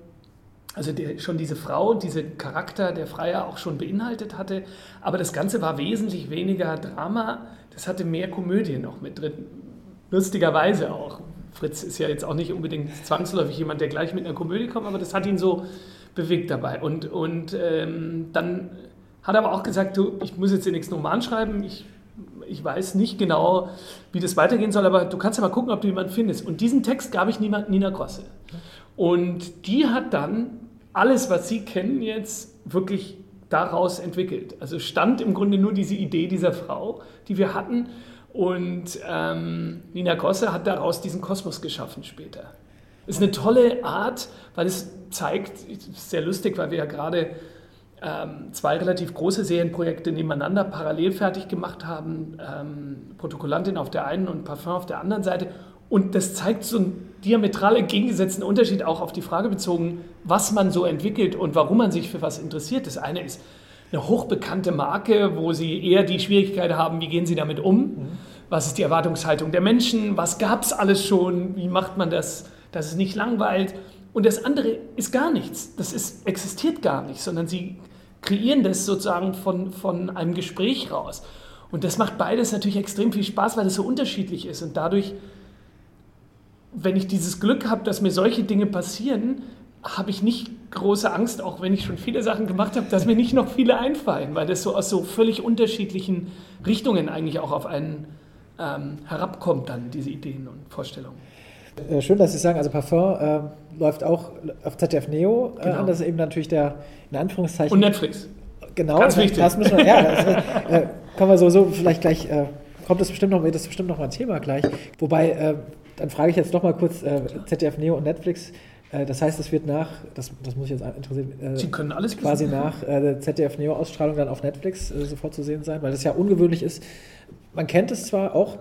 also der, schon diese Frau, diese Charakter, der Freier auch schon beinhaltet hatte. Aber das Ganze war wesentlich weniger Drama, das hatte mehr Komödie noch mit drin. Lustigerweise auch. Fritz ist ja jetzt auch nicht unbedingt zwangsläufig jemand, der gleich mit einer Komödie kommt, aber das hat ihn so bewegt dabei. Und, und ähm, dann hat er aber auch gesagt, du, ich muss jetzt den nächsten Roman schreiben, ich, ich weiß nicht genau, wie das weitergehen soll, aber du kannst ja mal gucken, ob du jemanden findest. Und diesen Text gab ich Nina, Nina Grosse. Und die hat dann alles, was Sie kennen jetzt, wirklich daraus entwickelt. Also stand im Grunde nur diese Idee dieser Frau, die wir hatten. Und ähm, Nina Gosse hat daraus diesen Kosmos geschaffen später. Ist eine tolle Art, weil es zeigt, ist sehr lustig, weil wir ja gerade ähm, zwei relativ große Serienprojekte nebeneinander parallel fertig gemacht haben. Ähm, Protokollantin auf der einen und Parfum auf der anderen Seite. Und das zeigt so einen diametral entgegengesetzten Unterschied auch auf die Frage bezogen, was man so entwickelt und warum man sich für was interessiert. Das eine ist eine hochbekannte Marke, wo sie eher die Schwierigkeit haben, wie gehen sie damit um? Mhm. Was ist die Erwartungshaltung der Menschen? Was gab es alles schon? Wie macht man das, dass es nicht langweilt? Und das andere ist gar nichts. Das ist, existiert gar nicht, sondern sie kreieren das sozusagen von, von einem Gespräch raus. Und das macht beides natürlich extrem viel Spaß, weil es so unterschiedlich ist. Und dadurch wenn ich dieses Glück habe, dass mir solche Dinge passieren, habe ich nicht große Angst, auch wenn ich schon viele Sachen gemacht habe, dass mir nicht noch viele einfallen, weil das so aus so völlig unterschiedlichen Richtungen eigentlich auch auf einen ähm, herabkommt, dann diese Ideen und Vorstellungen. Äh, schön, dass Sie sagen, also Parfum äh, läuft auch auf ZDF Neo äh, genau. an. Das ist eben natürlich der, in Anführungszeichen. Und Netflix. Genau, Ganz wichtig. Das müssen wir, ja, das, [LAUGHS] äh, kommen wir sowieso vielleicht gleich, äh, kommt das bestimmt noch, das ist bestimmt noch mal ein Thema gleich. Wobei, dann frage ich jetzt noch mal kurz äh, ZDF Neo und Netflix. Äh, das heißt, es wird nach, das, das muss ich jetzt interessieren, äh, Sie können alles quasi wissen. nach äh, ZDF Neo Ausstrahlung dann auf Netflix äh, sofort zu sehen sein, weil das ja ungewöhnlich ist. Man kennt es zwar auch,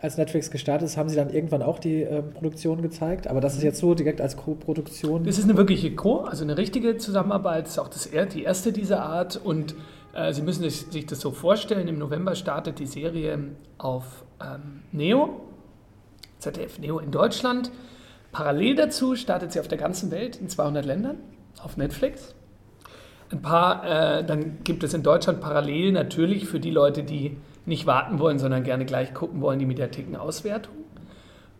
als Netflix gestartet ist, haben sie dann irgendwann auch die äh, Produktion gezeigt, aber das ist jetzt so direkt als Co-Produktion. Das ist eine wirkliche Co, also eine richtige Zusammenarbeit, das ist auch das, die erste dieser Art und äh, Sie müssen sich das so vorstellen, im November startet die Serie auf ähm, Neo ZDF Neo in Deutschland. Parallel dazu startet sie auf der ganzen Welt in 200 Ländern auf Netflix. Ein paar, äh, dann gibt es in Deutschland parallel natürlich für die Leute, die nicht warten wollen, sondern gerne gleich gucken wollen, die Mediatheken-Auswertung.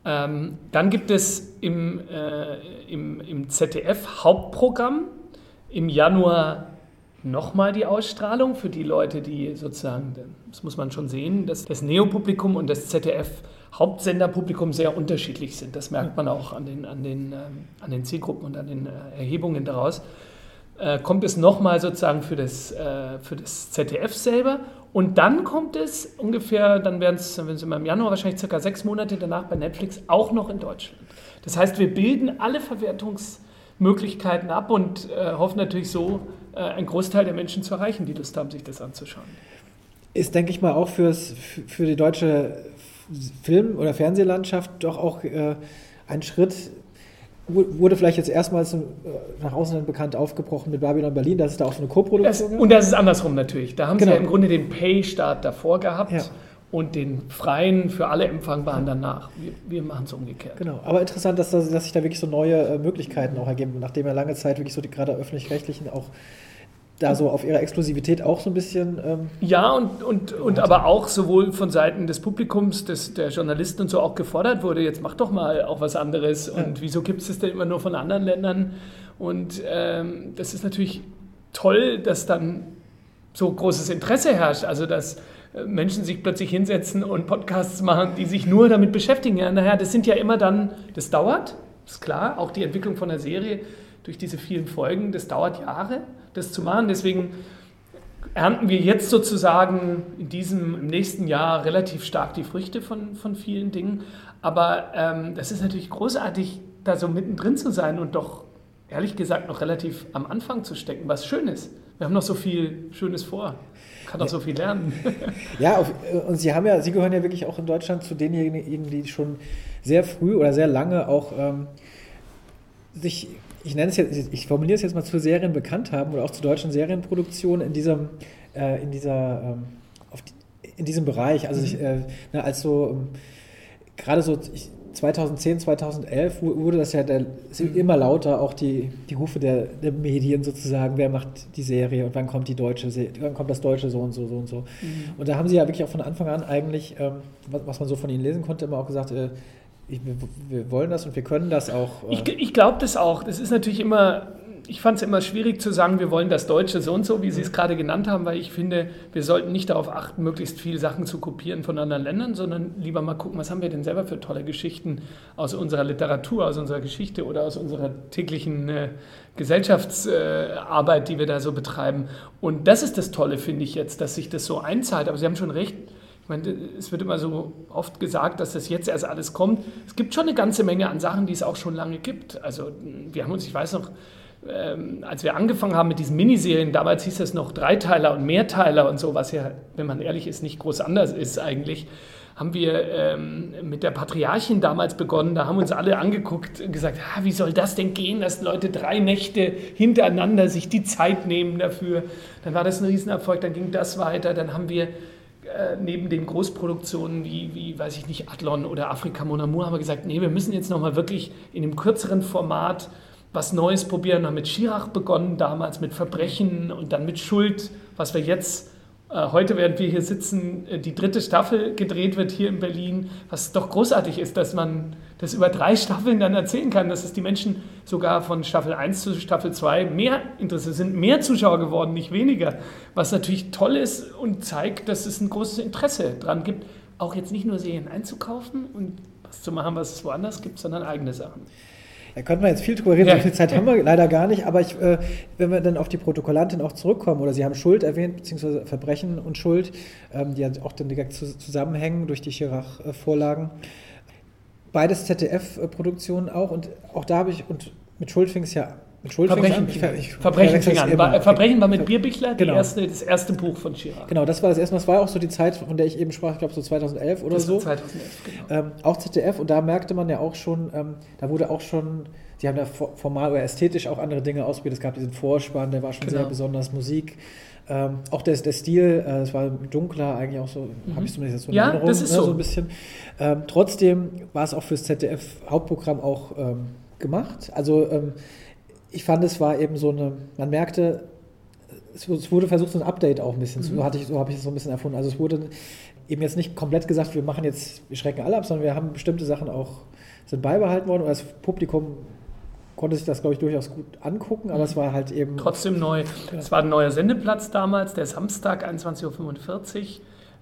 Ähm, dann gibt es im, äh, im, im ZDF Hauptprogramm im Januar nochmal die Ausstrahlung für die Leute, die sozusagen, das muss man schon sehen, dass das Neopublikum und das ZDF Hauptsenderpublikum sehr unterschiedlich sind. Das merkt man auch an den, an den, ähm, an den Zielgruppen und an den äh, Erhebungen daraus. Äh, kommt es nochmal sozusagen für das, äh, für das ZDF selber und dann kommt es ungefähr, dann werden es, im Januar wahrscheinlich circa sechs Monate danach bei Netflix auch noch in Deutschland. Das heißt, wir bilden alle Verwertungsmöglichkeiten ab und äh, hoffen natürlich so, äh, einen Großteil der Menschen zu erreichen, die Lust haben, sich das anzuschauen. Ist, denke ich mal, auch fürs, für die deutsche Film- oder Fernsehlandschaft doch auch äh, ein Schritt, wurde vielleicht jetzt erstmals äh, nach außen bekannt aufgebrochen mit Babylon Berlin, dass es da auch so eine Co-Produktion gibt? Und das ist andersrum natürlich. Da haben genau. sie ja im Grunde den Pay-Start davor gehabt. Ja. Und den freien für alle empfangbaren danach. Wir, wir machen es umgekehrt. Genau, aber interessant, dass, dass sich da wirklich so neue äh, Möglichkeiten auch ergeben, nachdem ja lange Zeit wirklich so die gerade öffentlich-rechtlichen auch da so auf ihre Exklusivität auch so ein bisschen. Ähm, ja, und, und, und aber auch sowohl von Seiten des Publikums, des, der Journalisten und so auch gefordert wurde, jetzt mach doch mal auch was anderes. Und ja. wieso gibt es das denn immer nur von anderen Ländern? Und ähm, das ist natürlich toll, dass dann so großes Interesse herrscht. Also, dass äh, Menschen sich plötzlich hinsetzen und Podcasts machen, die sich nur damit beschäftigen. Ja, naja, das sind ja immer dann, das dauert, ist klar, auch die Entwicklung von der Serie durch diese vielen Folgen, das dauert Jahre das zu machen. Deswegen ernten wir jetzt sozusagen in diesem, im nächsten Jahr relativ stark die Früchte von, von vielen Dingen. Aber ähm, das ist natürlich großartig, da so mittendrin zu sein und doch ehrlich gesagt noch relativ am Anfang zu stecken, was schön ist. Wir haben noch so viel Schönes vor. Kann auch so viel lernen. [LAUGHS] Ja, und Sie haben ja, Sie gehören ja wirklich auch in Deutschland zu denjenigen, die schon sehr früh oder sehr lange auch ähm, sich ich nenne es jetzt, ich formuliere es jetzt mal zu Serien bekannt haben oder auch zu deutschen Serienproduktionen in diesem, äh, in dieser, ähm, die, in diesem Bereich. Also mhm. ich, äh, na, als so ähm, gerade so ich, 2010, 2011 wurde das ja der, mhm. immer lauter, auch die, die Rufe der, der, Medien sozusagen, wer macht die Serie und wann kommt die deutsche wann kommt das deutsche so und so, so und so. Mhm. Und da haben sie ja wirklich auch von Anfang an eigentlich, ähm, was, was, man so von ihnen lesen konnte, immer auch gesagt, äh, ich, wir wollen das und wir können das auch. Äh ich, ich glaube das auch. Das ist natürlich immer, ich fand es immer schwierig zu sagen, wir wollen das Deutsche so und so, wie Sie es gerade genannt haben, weil ich finde, wir sollten nicht darauf achten, möglichst viele Sachen zu kopieren von anderen Ländern, sondern lieber mal gucken, was haben wir denn selber für tolle Geschichten aus unserer Literatur, aus unserer Geschichte oder aus unserer täglichen äh, Gesellschaftsarbeit, äh, die wir da so betreiben. Und das ist das Tolle, finde ich jetzt, dass sich das so einzahlt. Aber Sie haben schon recht, ich meine, es wird immer so oft gesagt, dass das jetzt erst alles kommt. Es gibt schon eine ganze Menge an Sachen, die es auch schon lange gibt. Also wir haben uns, ich weiß noch, ähm, als wir angefangen haben mit diesen Miniserien, damals hieß es noch Dreiteiler und Mehrteiler und so, was ja, wenn man ehrlich ist, nicht groß anders ist eigentlich haben wir ähm, mit der Patriarchin damals begonnen. Da haben uns alle angeguckt und gesagt, ah, wie soll das denn gehen, dass Leute drei Nächte hintereinander sich die Zeit nehmen dafür. Dann war das ein Riesenerfolg, dann ging das weiter. Dann haben wir äh, neben den Großproduktionen wie, wie, weiß ich nicht, Adlon oder Afrika Mon Amour haben wir gesagt, nee, wir müssen jetzt nochmal wirklich in einem kürzeren Format was Neues probieren. Wir haben mit Schirach begonnen, damals mit Verbrechen und dann mit Schuld, was wir jetzt heute, während wir hier sitzen, äh, die dritte Staffel gedreht wird hier in Berlin, was doch großartig ist, dass man das über drei [LAUGHS] Staffeln dann erzählen kann, dass es die Menschen sogar von Staffel 1 zu Staffel 2 mehr interessiert sind, mehr Zuschauer geworden, nicht weniger, was natürlich toll ist und zeigt, dass es ein großes Interesse daran gibt, auch jetzt nicht nur Serien einzukaufen und was zu machen, was es woanders gibt, sondern eigene Sachen. Da könnten wir jetzt viel drüber reden, ja. so viel Zeit haben wir leider gar nicht, aber ich, äh, wenn wir dann auf die Protokollantin auch zurückkommen, oder Sie haben Schuld erwähnt, beziehungsweise Verbrechen und Schuld, ähm, die ja auch dann direkt zu, zusammenhängen durch die Chirach-Vorlagen. Beides ZDF-Produktionen auch und auch da habe ich, und mit Schuld fing es ja mit Schuld Verbrechen, ich, ich, Verbrechen fing an. War, Verbrechen war mit Bierbichler genau. erste, das erste Buch von Chirac. Genau, das war das erste Das war auch so die Zeit, von der ich eben sprach, ich glaube so 2011 oder das so. 2011, genau. Ähm, auch ZDF und da merkte man ja auch schon, ähm, da wurde auch schon, sie haben da formal oder ästhetisch auch andere Dinge ausprobiert. Es gab diesen Vorspann, der war schon genau. sehr besonders, Musik. Ähm, auch der, der Stil, äh, es war dunkler, eigentlich auch so, mhm. habe ich zumindest so eine ja, Erinnerung, das ist ne, so. so ein bisschen. Ähm, trotzdem war es auch fürs ZDF-Hauptprogramm auch ähm, gemacht. Also ähm, ich fand, es war eben so eine, man merkte, es wurde versucht, so ein Update auch ein bisschen, mhm. so, hatte ich, so habe ich es so ein bisschen erfunden. Also es wurde eben jetzt nicht komplett gesagt, wir machen jetzt, wir schrecken alle ab, sondern wir haben bestimmte Sachen auch, sind beibehalten worden und das Publikum konnte sich das, glaube ich, durchaus gut angucken, aber es war halt eben. Trotzdem neu. Es war ein neuer Sendeplatz damals, der Samstag, 21.45 Uhr.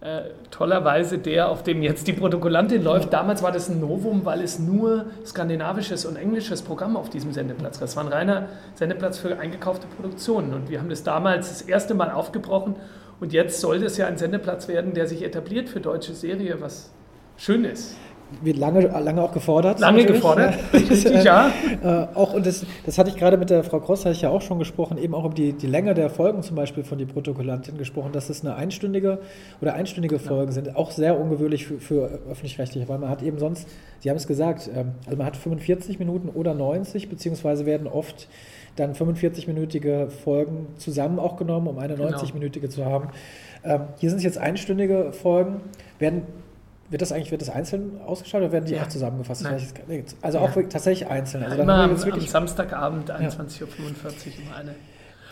Äh, tollerweise der, auf dem jetzt die Protokollantin läuft. Damals war das ein Novum, weil es nur skandinavisches und englisches Programm auf diesem Sendeplatz gab. Das war ein reiner Sendeplatz für eingekaufte Produktionen. Und wir haben das damals das erste Mal aufgebrochen. Und jetzt soll das ja ein Sendeplatz werden, der sich etabliert für deutsche Serie, was schön ist wird lange, lange auch gefordert. Lange gefordert, [LAUGHS] richtig, ja. äh, auch, und das, das hatte ich gerade mit der Frau Cross, hatte ich ja auch schon gesprochen, eben auch um die, die Länge der Folgen zum Beispiel von die Protokollantin gesprochen, dass es eine einstündige oder einstündige Folgen ja. sind, auch sehr ungewöhnlich für, für öffentlich-rechtliche, weil man hat eben sonst, Sie haben es gesagt, ähm, also man hat 45 Minuten oder 90, beziehungsweise werden oft dann 45-minütige Folgen zusammen auch genommen, um eine 90-minütige genau. zu haben. Ähm, hier sind es jetzt einstündige Folgen, werden wird das eigentlich wird das einzeln ausgestrahlt oder werden die ja. auch zusammengefasst? Also auch ja. tatsächlich einzeln. Also immer am, am, Samstagabend 21.45 Uhr immer eine.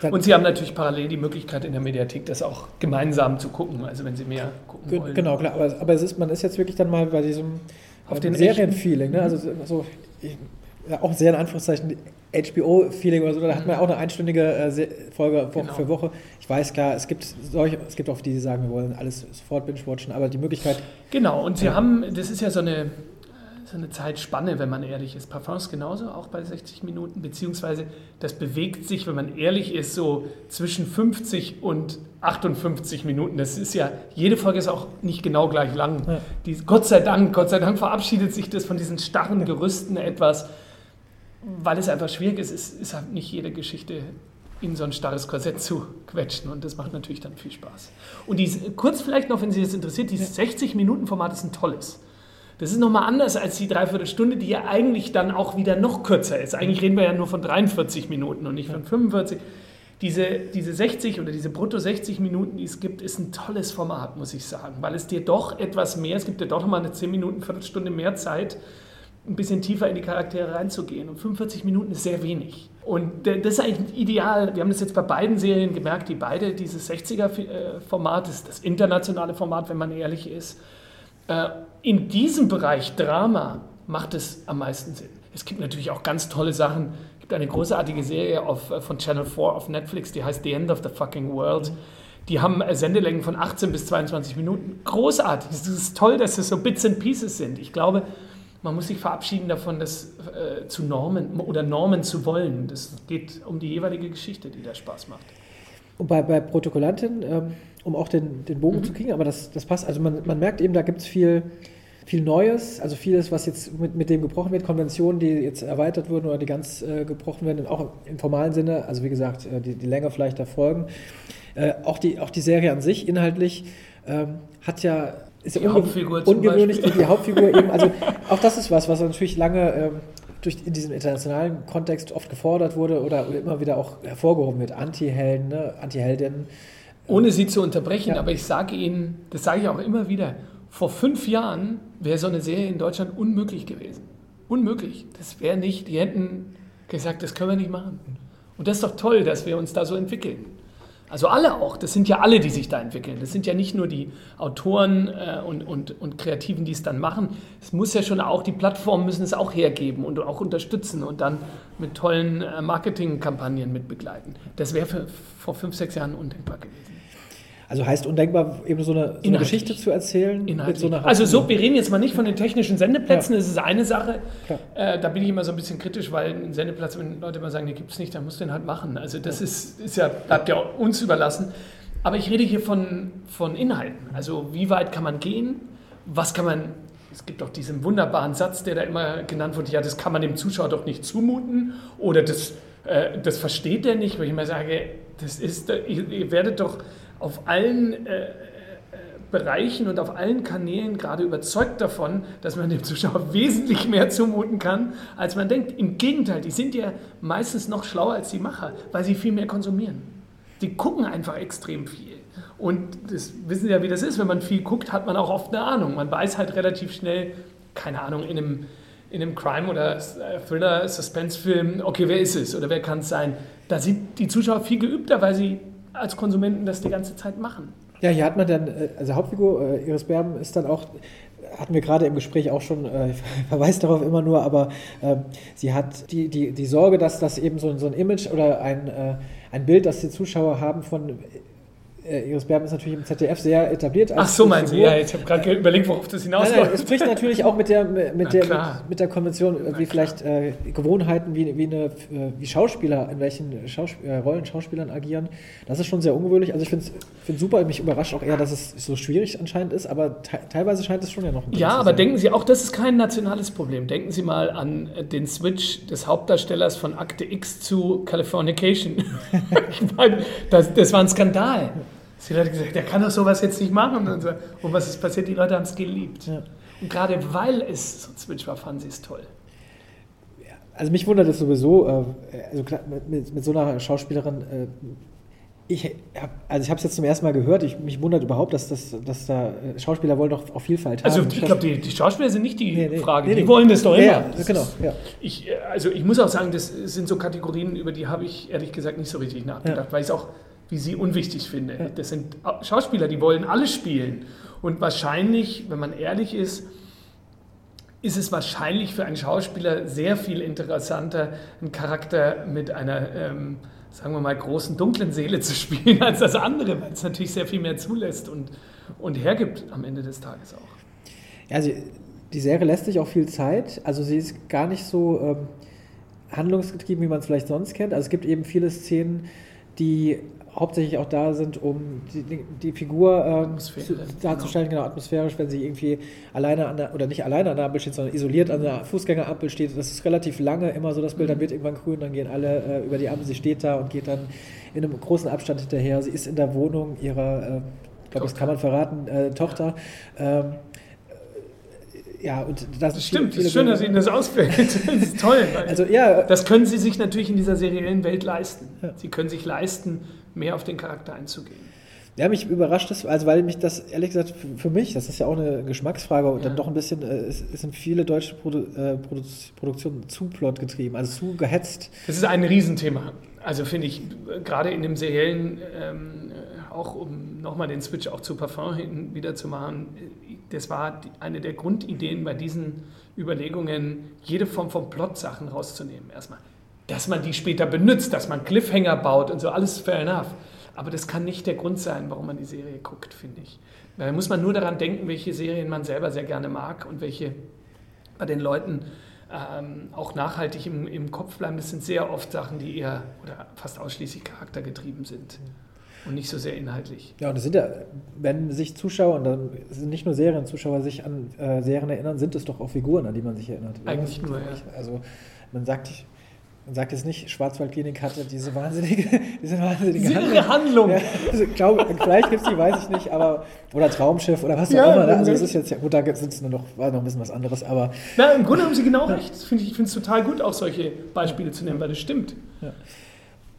Dann und Sie haben natürlich parallel die Möglichkeit in der Mediathek, das auch gemeinsam zu gucken, also wenn Sie mehr gucken wollen. Genau, klar. Aber, aber es ist, man ist jetzt wirklich dann mal bei diesem auf den Serienfeeling. Ne? Also so, ich, ja, auch sehr in Anführungszeichen HBO-Feeling oder so, da hat man auch eine einstündige äh, Folge Woche genau. für Woche. Ich weiß klar, es gibt solche, es gibt auch die, die sagen, wir wollen alles sofort binge-watchen, aber die Möglichkeit. Genau, und sie äh, haben, das ist ja so eine, so eine Zeitspanne, wenn man ehrlich ist. Parfums genauso, auch bei 60 Minuten, beziehungsweise das bewegt sich, wenn man ehrlich ist, so zwischen 50 und 58 Minuten. Das ist ja, jede Folge ist auch nicht genau gleich lang. Ja. Die, Gott sei Dank, Gott sei Dank verabschiedet sich das von diesen starren Gerüsten etwas weil es einfach schwierig ist, ist, ist halt nicht jede Geschichte in so ein starres Korsett zu quetschen und das macht natürlich dann viel Spaß. Und die, kurz vielleicht noch, wenn Sie das interessiert, dieses 60-Minuten-Format ist ein tolles. Das ist nochmal anders als die Dreiviertelstunde, die ja eigentlich dann auch wieder noch kürzer ist. Eigentlich reden wir ja nur von 43 Minuten und nicht von 45. Diese, diese 60 oder diese brutto 60 Minuten, die es gibt, ist ein tolles Format, muss ich sagen, weil es dir doch etwas mehr, es gibt dir doch nochmal eine 10 Minuten, Viertelstunde mehr Zeit, ein bisschen tiefer in die Charaktere reinzugehen. Und 45 Minuten ist sehr wenig. Und das ist eigentlich ideal. Wir haben das jetzt bei beiden Serien gemerkt, die beide dieses 60er-Format, das, das internationale Format, wenn man ehrlich ist. Äh, in diesem Bereich Drama macht es am meisten Sinn. Es gibt natürlich auch ganz tolle Sachen. Es gibt eine großartige Serie auf, äh, von Channel 4 auf Netflix, die heißt The End of the Fucking World. Die haben Sendelängen von 18 bis 22 Minuten. Großartig. Es ist toll, dass es so Bits and Pieces sind. Ich glaube, man muss sich verabschieden davon, das äh, zu normen oder normen zu wollen. Das geht um die jeweilige Geschichte, die da Spaß macht. Und bei, bei Protokollantin, ähm, um auch den, den Bogen mhm. zu kriegen, aber das, das passt, also man, man merkt eben, da gibt es viel, viel Neues, also vieles, was jetzt mit, mit dem gebrochen wird, Konventionen, die jetzt erweitert wurden oder die ganz äh, gebrochen werden, auch im formalen Sinne, also wie gesagt, äh, die, die Länge vielleicht der Folgen. Äh, auch, die, auch die Serie an sich inhaltlich ähm, hat ja ist ja Hauptfigur ungewöhnlich, die, die, Hauptfigur eben, also [LAUGHS] auch das ist was, was natürlich lange ähm, durch in diesem internationalen Kontext oft gefordert wurde oder, oder immer wieder auch hervorgehoben wird. Anti-Helden, ne? Anti-Heldinnen. Ohne sie zu unterbrechen, ja. aber ich sage Ihnen, das sage ich auch immer wieder, vor fünf Jahren wäre so eine Serie in Deutschland unmöglich gewesen. Unmöglich. Das wäre nicht, die hätten gesagt, das können wir nicht machen. Und das ist doch toll, dass wir uns da so entwickeln. Also alle auch, das sind ja alle, die sich da entwickeln. Das sind ja nicht nur die Autoren äh, und, und, und Kreativen, die es dann machen. Es muss ja schon auch, die Plattformen müssen es auch hergeben und auch unterstützen und dann mit tollen äh, Marketingkampagnen mitbegleiten. Das wäre vor fünf, sechs Jahren undenkbar gewesen. Also heißt undenkbar, eben so eine, so eine Geschichte zu erzählen. Mit so also so, wir reden jetzt mal nicht von den technischen Sendeplätzen, ja. das ist eine Sache. Äh, da bin ich immer so ein bisschen kritisch, weil ein Sendeplatz, wenn Leute immer sagen, den gibt es nicht, dann musst du den halt machen. Also das ja. Ist, ist ja, bleibt ja uns überlassen. Aber ich rede hier von, von Inhalten. Also wie weit kann man gehen? Was kann man es gibt auch diesen wunderbaren Satz, der da immer genannt wird, ja, das kann man dem Zuschauer doch nicht zumuten oder das, äh, das versteht er nicht, wo ich immer sage, das ist, ihr, ihr werdet doch auf allen äh, äh, Bereichen und auf allen Kanälen gerade überzeugt davon, dass man dem Zuschauer [LAUGHS] wesentlich mehr zumuten kann, als man denkt. Im Gegenteil, die sind ja meistens noch schlauer als die Macher, weil sie viel mehr konsumieren. Die gucken einfach extrem viel. Und das wissen Sie ja, wie das ist. Wenn man viel guckt, hat man auch oft eine Ahnung. Man weiß halt relativ schnell, keine Ahnung, in einem, in einem Crime- oder Thriller, Suspense-Film, okay, wer ist es oder wer kann es sein? Da sind die Zuschauer viel geübter, weil sie als Konsumenten das die ganze Zeit machen. Ja, hier hat man dann, äh, also Hauptfigur äh, Iris Berben ist dann auch, hatten wir gerade im Gespräch auch schon, äh, [LAUGHS] ich verweise darauf immer nur, aber äh, sie hat die, die, die Sorge, dass das eben so, so ein Image oder ein, äh, ein Bild, das die Zuschauer haben von äh, Iris Berben ist natürlich im ZDF sehr etabliert. Ach so, meinen Sie, ja, ich habe gerade überlegt, worauf das hinausläuft. Es spricht natürlich auch mit der, mit der, mit, mit, der Konvention, Na wie vielleicht äh, Gewohnheiten, wie, wie, eine, äh, wie Schauspieler, in welchen Schausp äh, Rollen Schauspielern agieren. Das ist schon sehr ungewöhnlich. Also ich finde es super, mich überrascht auch eher, dass es so schwierig anscheinend ist, aber te teilweise scheint es schon ja noch ein Ja, aber denken Sie, auch das ist kein nationales Problem. Denken Sie mal an den Switch des Hauptdarstellers von Akte X zu Californication. [LAUGHS] ich meine, das, das war ein Skandal. Die Leute gesagt, der kann doch sowas jetzt nicht machen. Und, so. und was ist passiert? Die Leute haben es geliebt. Ja. Und gerade weil es so Switch war, fanden sie es toll. Also mich wundert es sowieso, äh, also mit, mit, so einer Schauspielerin, äh, ich hab, also ich habe es jetzt zum ersten Mal gehört, ich, mich wundert überhaupt, dass, das, dass da äh, Schauspieler wollen doch auch Vielfalt also haben. Also ich glaube, die, die, Schauspieler sind nicht die nee, nee, Frage, nee, die wollen das doch immer. Ja, das genau. Ja. Ich, also ich muss auch sagen, das sind so Kategorien, über die habe ich ehrlich gesagt nicht so richtig nachgedacht, ja. weil ich es auch wie sie unwichtig finde. Ja. Das sind Schauspieler, die wollen alle spielen. Und wahrscheinlich, wenn man ehrlich ist, ist es wahrscheinlich für einen Schauspieler sehr viel interessanter, einen Charakter mit einer, ähm, sagen wir mal, großen dunklen Seele zu spielen als das andere, weil es natürlich sehr viel mehr zulässt und, und hergibt am Ende des Tages auch. Ja, sie, die Serie lässt sich auch viel Zeit. Also sie ist gar nicht so ähm, handlungsgetrieben, wie man es vielleicht sonst kennt. Also es gibt eben viele Szenen, die hauptsächlich auch da sind, um die, die Figur ähm, zu, darzustellen, genau. genau. atmosphärisch, wenn sie irgendwie alleine an der, oder nicht alleine an der Ampel steht, sondern isoliert an der Fußgängerampel steht. Das ist relativ lange immer so das Bild, dann mhm. wird irgendwann grün, dann gehen alle äh, über die Ampel, sie steht da und geht dann in einem großen Abstand hinterher. Sie ist in der Wohnung ihrer, äh, ich glaube, das kann man verraten, äh, Tochter. Ähm, ja, und das, das stimmt. Es ist schön, dass Ihnen das ausfällt. [LAUGHS] Das ist toll. also, ja, das können Sie sich natürlich in dieser seriellen Welt leisten. Ja. Sie können sich leisten, mehr auf den Charakter einzugehen. Ja, mich überrascht das, also weil mich das ehrlich gesagt für, mich, das ist ja auch eine Geschmacksfrage und ja. dann doch ein bisschen, äh, sind viele deutsche Produ äh, Produ Produktionen zu plot getrieben, also zu gehetzt. Das ist ein Riesenthema. Also finde ich, gerade in dem seriellen, ähm, auch um nochmal den Switch auch zu Parfum hin wieder zu machen, das war eine der Grundideen bei diesen Überlegungen, jede Form von Plot-Sachen rauszunehmen erstmal dass man die später benutzt, dass man Cliffhanger baut und so, alles fair enough. Aber das kann nicht der Grund sein, warum man die Serie guckt, finde ich. Da muss man nur daran denken, welche Serien man selber sehr gerne mag und welche bei den Leuten ähm, auch nachhaltig im, im Kopf bleiben. Das sind sehr oft Sachen, die eher oder fast ausschließlich charaktergetrieben sind und nicht so sehr inhaltlich. Ja, und das sind ja, wenn sich Zuschauer, und dann sind nicht nur Serienzuschauer, sich an äh, Serien erinnern, sind es doch auch Figuren, an die man sich erinnert. Eigentlich nur, ja. Also man sagt, man sagt jetzt nicht, Schwarzwaldklinik hatte diese wahnsinnige, [LAUGHS] diese wahnsinnige Handlung. Handlung. Ja, also, glaub, vielleicht gibt es die, weiß ich nicht, aber oder Traumschiff oder was auch ja, immer. Ne? Also es ist jetzt, ja gut, da sind es nur noch, war noch ein bisschen was anderes, aber. Na, im Grunde haben Sie genau recht. Find ich ich finde es total gut, auch solche Beispiele zu nennen, weil das stimmt. Ja.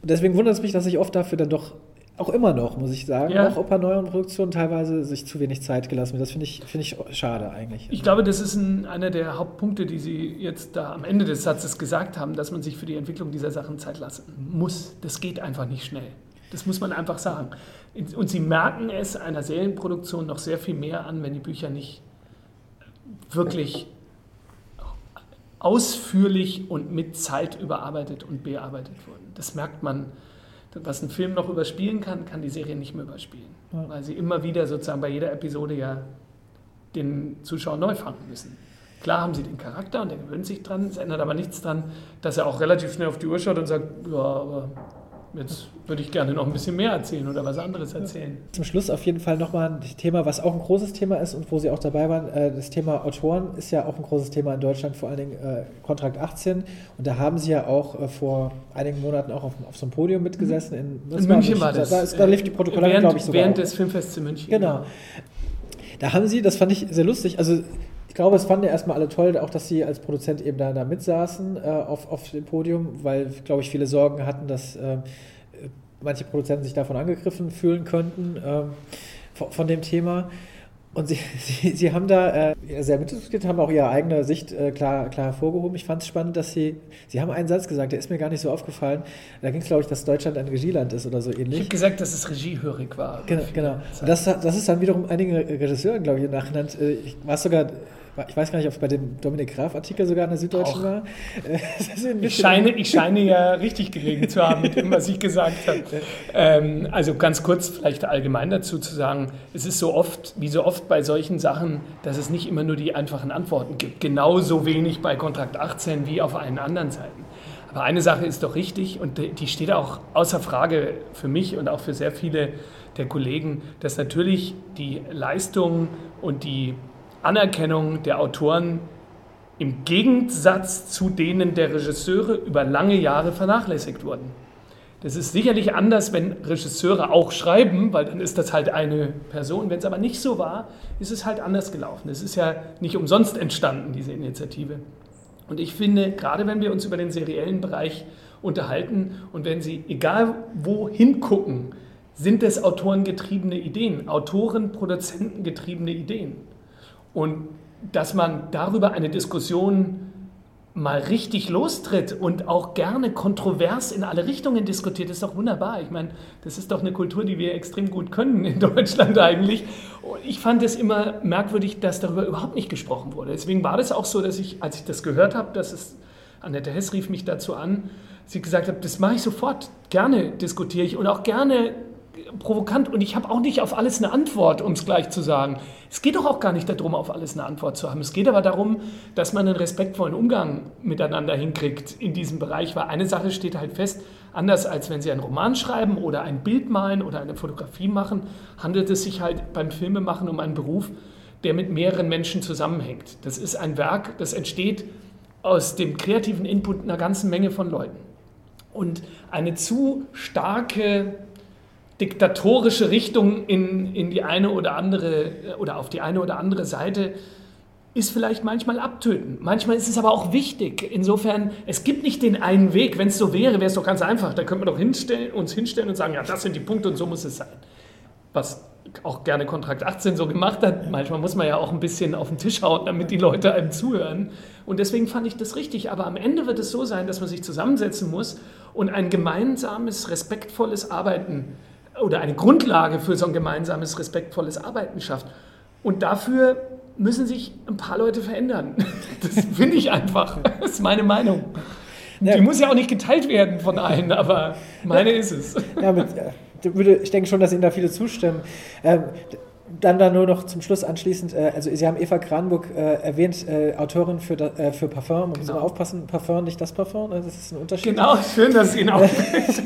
Deswegen wundert es mich, dass ich oft dafür dann doch auch immer noch, muss ich sagen, ja. auch bei neuen Produktionen teilweise sich zu wenig Zeit gelassen wird. Das finde ich, find ich schade eigentlich. Ich glaube, das ist ein, einer der Hauptpunkte, die Sie jetzt da am Ende des Satzes gesagt haben, dass man sich für die Entwicklung dieser Sachen Zeit lassen muss. Das geht einfach nicht schnell. Das muss man einfach sagen. Und Sie merken es einer Serienproduktion noch sehr viel mehr an, wenn die Bücher nicht wirklich ausführlich und mit Zeit überarbeitet und bearbeitet wurden. Das merkt man was ein Film noch überspielen kann, kann die Serie nicht mehr überspielen. Ja. Weil sie immer wieder sozusagen bei jeder Episode ja den Zuschauer neu fangen müssen. Klar haben sie den Charakter und der gewöhnt sich dran, es ändert aber nichts dran, dass er auch relativ schnell auf die Uhr schaut und sagt, ja, aber Jetzt würde ich gerne noch ein bisschen mehr erzählen oder was anderes erzählen. Zum Schluss auf jeden Fall nochmal ein Thema, was auch ein großes Thema ist und wo Sie auch dabei waren. Äh, das Thema Autoren ist ja auch ein großes Thema in Deutschland, vor allen Dingen äh, Kontrakt 18. Und da haben Sie ja auch äh, vor einigen Monaten auch auf, auf so einem Podium mitgesessen. In, in München war das. Da, da, da lief die Protokolle, glaube ich, sogar. Während des Filmfests in München. Genau. Da haben Sie, das fand ich sehr lustig, also glaube, es fanden ja erstmal alle toll, auch dass sie als Produzent eben da, da mitsaßen äh, auf, auf dem Podium, weil, glaube ich, viele Sorgen hatten, dass äh, manche Produzenten sich davon angegriffen fühlen könnten, ähm, von, von, dem Thema. Und Sie, [LAUGHS] Sie, Sie haben da äh, sehr mitdiskutiert, haben auch Ihre eigene Sicht äh, klar, klar hervorgehoben. Ich fand es spannend, dass Sie, Sie haben einen Satz gesagt, der ist mir gar nicht so aufgefallen. Da ging es, glaube ich, dass Deutschland ein Regieland ist oder so ähnlich. Ich habe gesagt, dass es regiehörig war. Genau, genau. Das, das ist dann wiederum einigen Regisseuren, glaube ich, im Nachhinein. Äh, ich war sogar ich weiß gar nicht, ob es bei dem Dominik Graf-Artikel sogar in der Süddeutschen Auch. war. [LAUGHS] ich, scheine, [LAUGHS] ich scheine ja richtig gelegen zu haben mit dem, was ich gesagt habe. Ähm, also ganz kurz vielleicht allgemein dazu zu sagen, es ist so oft, wie so oft bei solchen Sachen, dass es nicht immer nur die einfachen Antworten gibt. Genauso wenig bei Kontrakt 18 wie auf allen anderen Seiten. Aber eine Sache ist doch richtig und die steht auch außer Frage für mich und auch für sehr viele der Kollegen, dass natürlich die Leistung und die Anerkennung der Autoren im Gegensatz zu denen der Regisseure über lange Jahre vernachlässigt wurden. Das ist sicherlich anders, wenn Regisseure auch schreiben, weil dann ist das halt eine Person. Wenn es aber nicht so war, ist es halt anders gelaufen. Es ist ja nicht umsonst entstanden, diese Initiative. Und ich finde, gerade wenn wir uns über den seriellen Bereich unterhalten und wenn Sie, egal wo hingucken, sind es autorengetriebene Ideen, Autoren, Produzenten getriebene Ideen. Und dass man darüber eine Diskussion mal richtig lostritt und auch gerne kontrovers in alle Richtungen diskutiert, ist doch wunderbar. Ich meine, das ist doch eine Kultur, die wir extrem gut können in [LAUGHS] Deutschland eigentlich. Und ich fand es immer merkwürdig, dass darüber überhaupt nicht gesprochen wurde. Deswegen war das auch so, dass ich, als ich das gehört habe, dass es, Annette Hess rief mich dazu an, sie gesagt hat, das mache ich sofort, gerne diskutiere ich und auch gerne provokant und ich habe auch nicht auf alles eine Antwort, um es gleich zu sagen. Es geht doch auch gar nicht darum, auf alles eine Antwort zu haben. Es geht aber darum, dass man einen respektvollen Umgang miteinander hinkriegt in diesem Bereich, weil eine Sache steht halt fest, anders als wenn Sie einen Roman schreiben oder ein Bild malen oder eine Fotografie machen, handelt es sich halt beim Filmemachen um einen Beruf, der mit mehreren Menschen zusammenhängt. Das ist ein Werk, das entsteht aus dem kreativen Input einer ganzen Menge von Leuten. Und eine zu starke diktatorische Richtung in, in die eine oder andere oder auf die eine oder andere Seite ist vielleicht manchmal abtöten. Manchmal ist es aber auch wichtig. Insofern, es gibt nicht den einen Weg. Wenn es so wäre, wäre es doch ganz einfach. Da könnte man doch hinstellen, uns hinstellen und sagen, ja, das sind die Punkte und so muss es sein. Was auch gerne Kontrakt 18 so gemacht hat. Manchmal muss man ja auch ein bisschen auf den Tisch hauen, damit die Leute einem zuhören. Und deswegen fand ich das richtig. Aber am Ende wird es so sein, dass man sich zusammensetzen muss und ein gemeinsames, respektvolles Arbeiten oder eine Grundlage für so ein gemeinsames, respektvolles Arbeiten schafft. Und dafür müssen sich ein paar Leute verändern. [LAUGHS] Das finde ich einfach. Das ist meine Meinung. Die muss ja auch nicht geteilt werden von allen, aber meine ist es. Ja, mit, ich denke schon, dass Ihnen da viele zustimmen. Dann da nur noch zum Schluss anschließend, äh, also Sie haben Eva Kranburg äh, erwähnt, äh, Autorin für, äh, für Parfum. Man muss genau. immer aufpassen, Parfum, nicht das Parfum, ne? das ist ein Unterschied. Genau, schön, dass es Ihnen auffällt.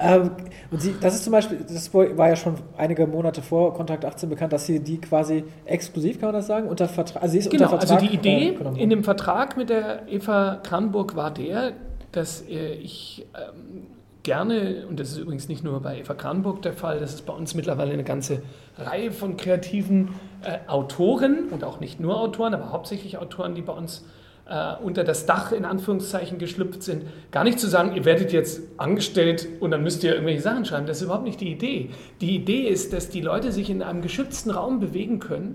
ähm, und sie, das ist zum Beispiel, das war ja schon einige Monate vor Kontakt 18 bekannt, dass sie die quasi exklusiv, kann man das sagen, unter Vertrag, also sie ist genau, unter Vertrag. Also die Idee äh, in dem Vertrag mit der Eva Kranburg war der, dass äh, ich ähm, gerne, und das ist übrigens nicht nur bei Eva Kranburg der Fall, das ist bei uns mittlerweile eine ganze Reihe von kreativen äh, Autoren und auch nicht nur Autoren, aber hauptsächlich Autoren, die bei uns äh, unter das Dach in Anführungszeichen geschlüpft sind. Gar nicht zu sagen, ihr werdet jetzt angestellt und dann müsst ihr irgendwelche Sachen schreiben. Das ist überhaupt nicht die Idee. Die Idee ist, dass die Leute sich in einem geschützten Raum bewegen können,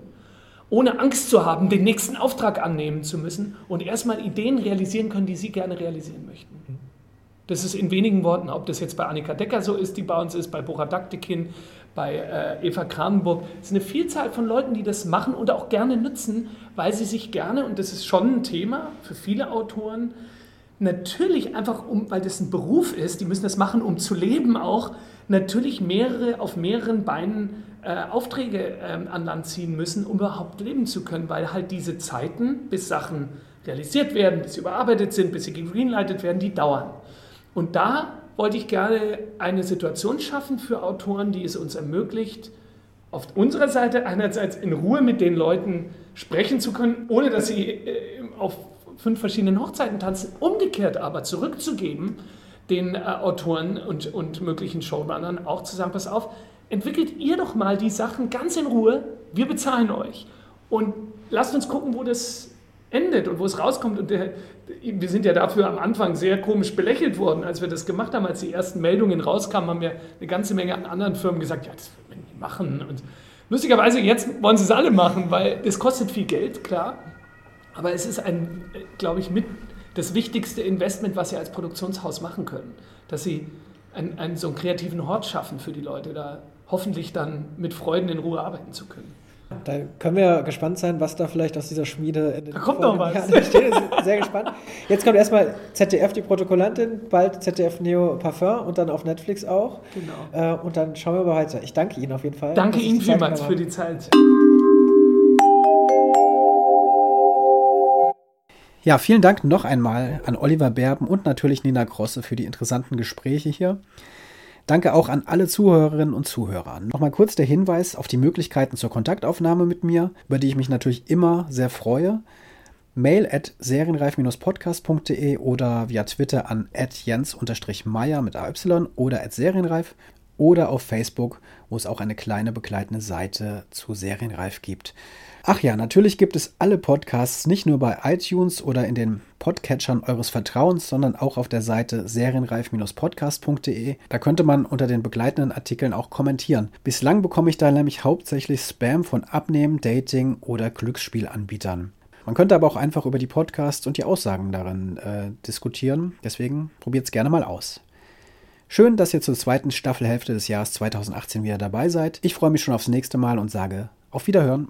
ohne Angst zu haben, den nächsten Auftrag annehmen zu müssen und erstmal Ideen realisieren können, die sie gerne realisieren möchten. Das ist in wenigen Worten, ob das jetzt bei Annika Decker so ist, die bei uns ist, bei Bora Daktikin, bei äh, Eva Kranenburg. Es ist eine Vielzahl von Leuten, die das machen und auch gerne nutzen, weil sie sich gerne, und das ist schon ein Thema für viele Autoren, natürlich einfach, um, weil das ein Beruf ist, die müssen das machen, um zu leben auch, natürlich mehrere, auf mehreren Beinen äh, Aufträge äh, an Land ziehen müssen, um überhaupt leben zu können, weil halt diese Zeiten, bis Sachen realisiert werden, bis sie überarbeitet sind, bis sie gegreenlightet werden, die dauern. Und da wollte ich gerne eine Situation schaffen für Autoren, die es uns ermöglicht, auf unserer Seite einerseits in Ruhe mit den Leuten sprechen zu können, ohne dass sie äh, auf fünf verschiedenen Hochzeiten tanzen, umgekehrt aber zurückzugeben den äh, Autoren und, und möglichen Showrunnern auch zu sagen, pass auf, entwickelt ihr doch mal die Sachen ganz in Ruhe, wir bezahlen euch. Und lasst uns gucken, wo das endet und wo es rauskommt. Und der, wir sind ja dafür am Anfang sehr komisch belächelt worden, als wir das gemacht haben. Als die ersten Meldungen rauskamen, haben wir eine ganze Menge an anderen Firmen gesagt, ja, das werden wir nicht machen. Und Lustigerweise, jetzt wollen sie es alle machen, weil es kostet viel Geld, klar. Aber es ist ein, glaube ich, mit das wichtigste Investment, was sie als Produktionshaus machen können. Dass sie einen, einen, so einen kreativen Hort schaffen für die Leute, da hoffentlich dann mit Freuden in Ruhe arbeiten zu können. Da können wir gespannt sein, was da vielleicht aus dieser Schmiede in den Da kommt noch was. Jahren entsteht. Sehr gespannt. Jetzt kommt erstmal ZDF, die Protokollantin, bald ZDF Neo Parfum und dann auf Netflix auch. Genau. Äh, und dann schauen wir mal weiter. Ich danke Ihnen auf jeden Fall. Danke Ihnen vielmals für die Zeit. Ja, vielen Dank noch einmal an Oliver Berben und natürlich Nina Grosse für die interessanten Gespräche hier. Danke auch an alle Zuhörerinnen und Zuhörer. Nochmal kurz der Hinweis auf die Möglichkeiten zur Kontaktaufnahme mit mir, über die ich mich natürlich immer sehr freue. Mail at serienreif-podcast.de oder via Twitter an at jens-meier mit AY oder at serienreif oder auf Facebook, wo es auch eine kleine begleitende Seite zu Serienreif gibt. Ach ja, natürlich gibt es alle Podcasts nicht nur bei iTunes oder in den Podcatchern eures Vertrauens, sondern auch auf der Seite serienreif-podcast.de. Da könnte man unter den begleitenden Artikeln auch kommentieren. Bislang bekomme ich da nämlich hauptsächlich Spam von Abnehmen, Dating oder Glücksspielanbietern. Man könnte aber auch einfach über die Podcasts und die Aussagen darin äh, diskutieren. Deswegen probiert es gerne mal aus. Schön, dass ihr zur zweiten Staffelhälfte des Jahres 2018 wieder dabei seid. Ich freue mich schon aufs nächste Mal und sage auf Wiederhören.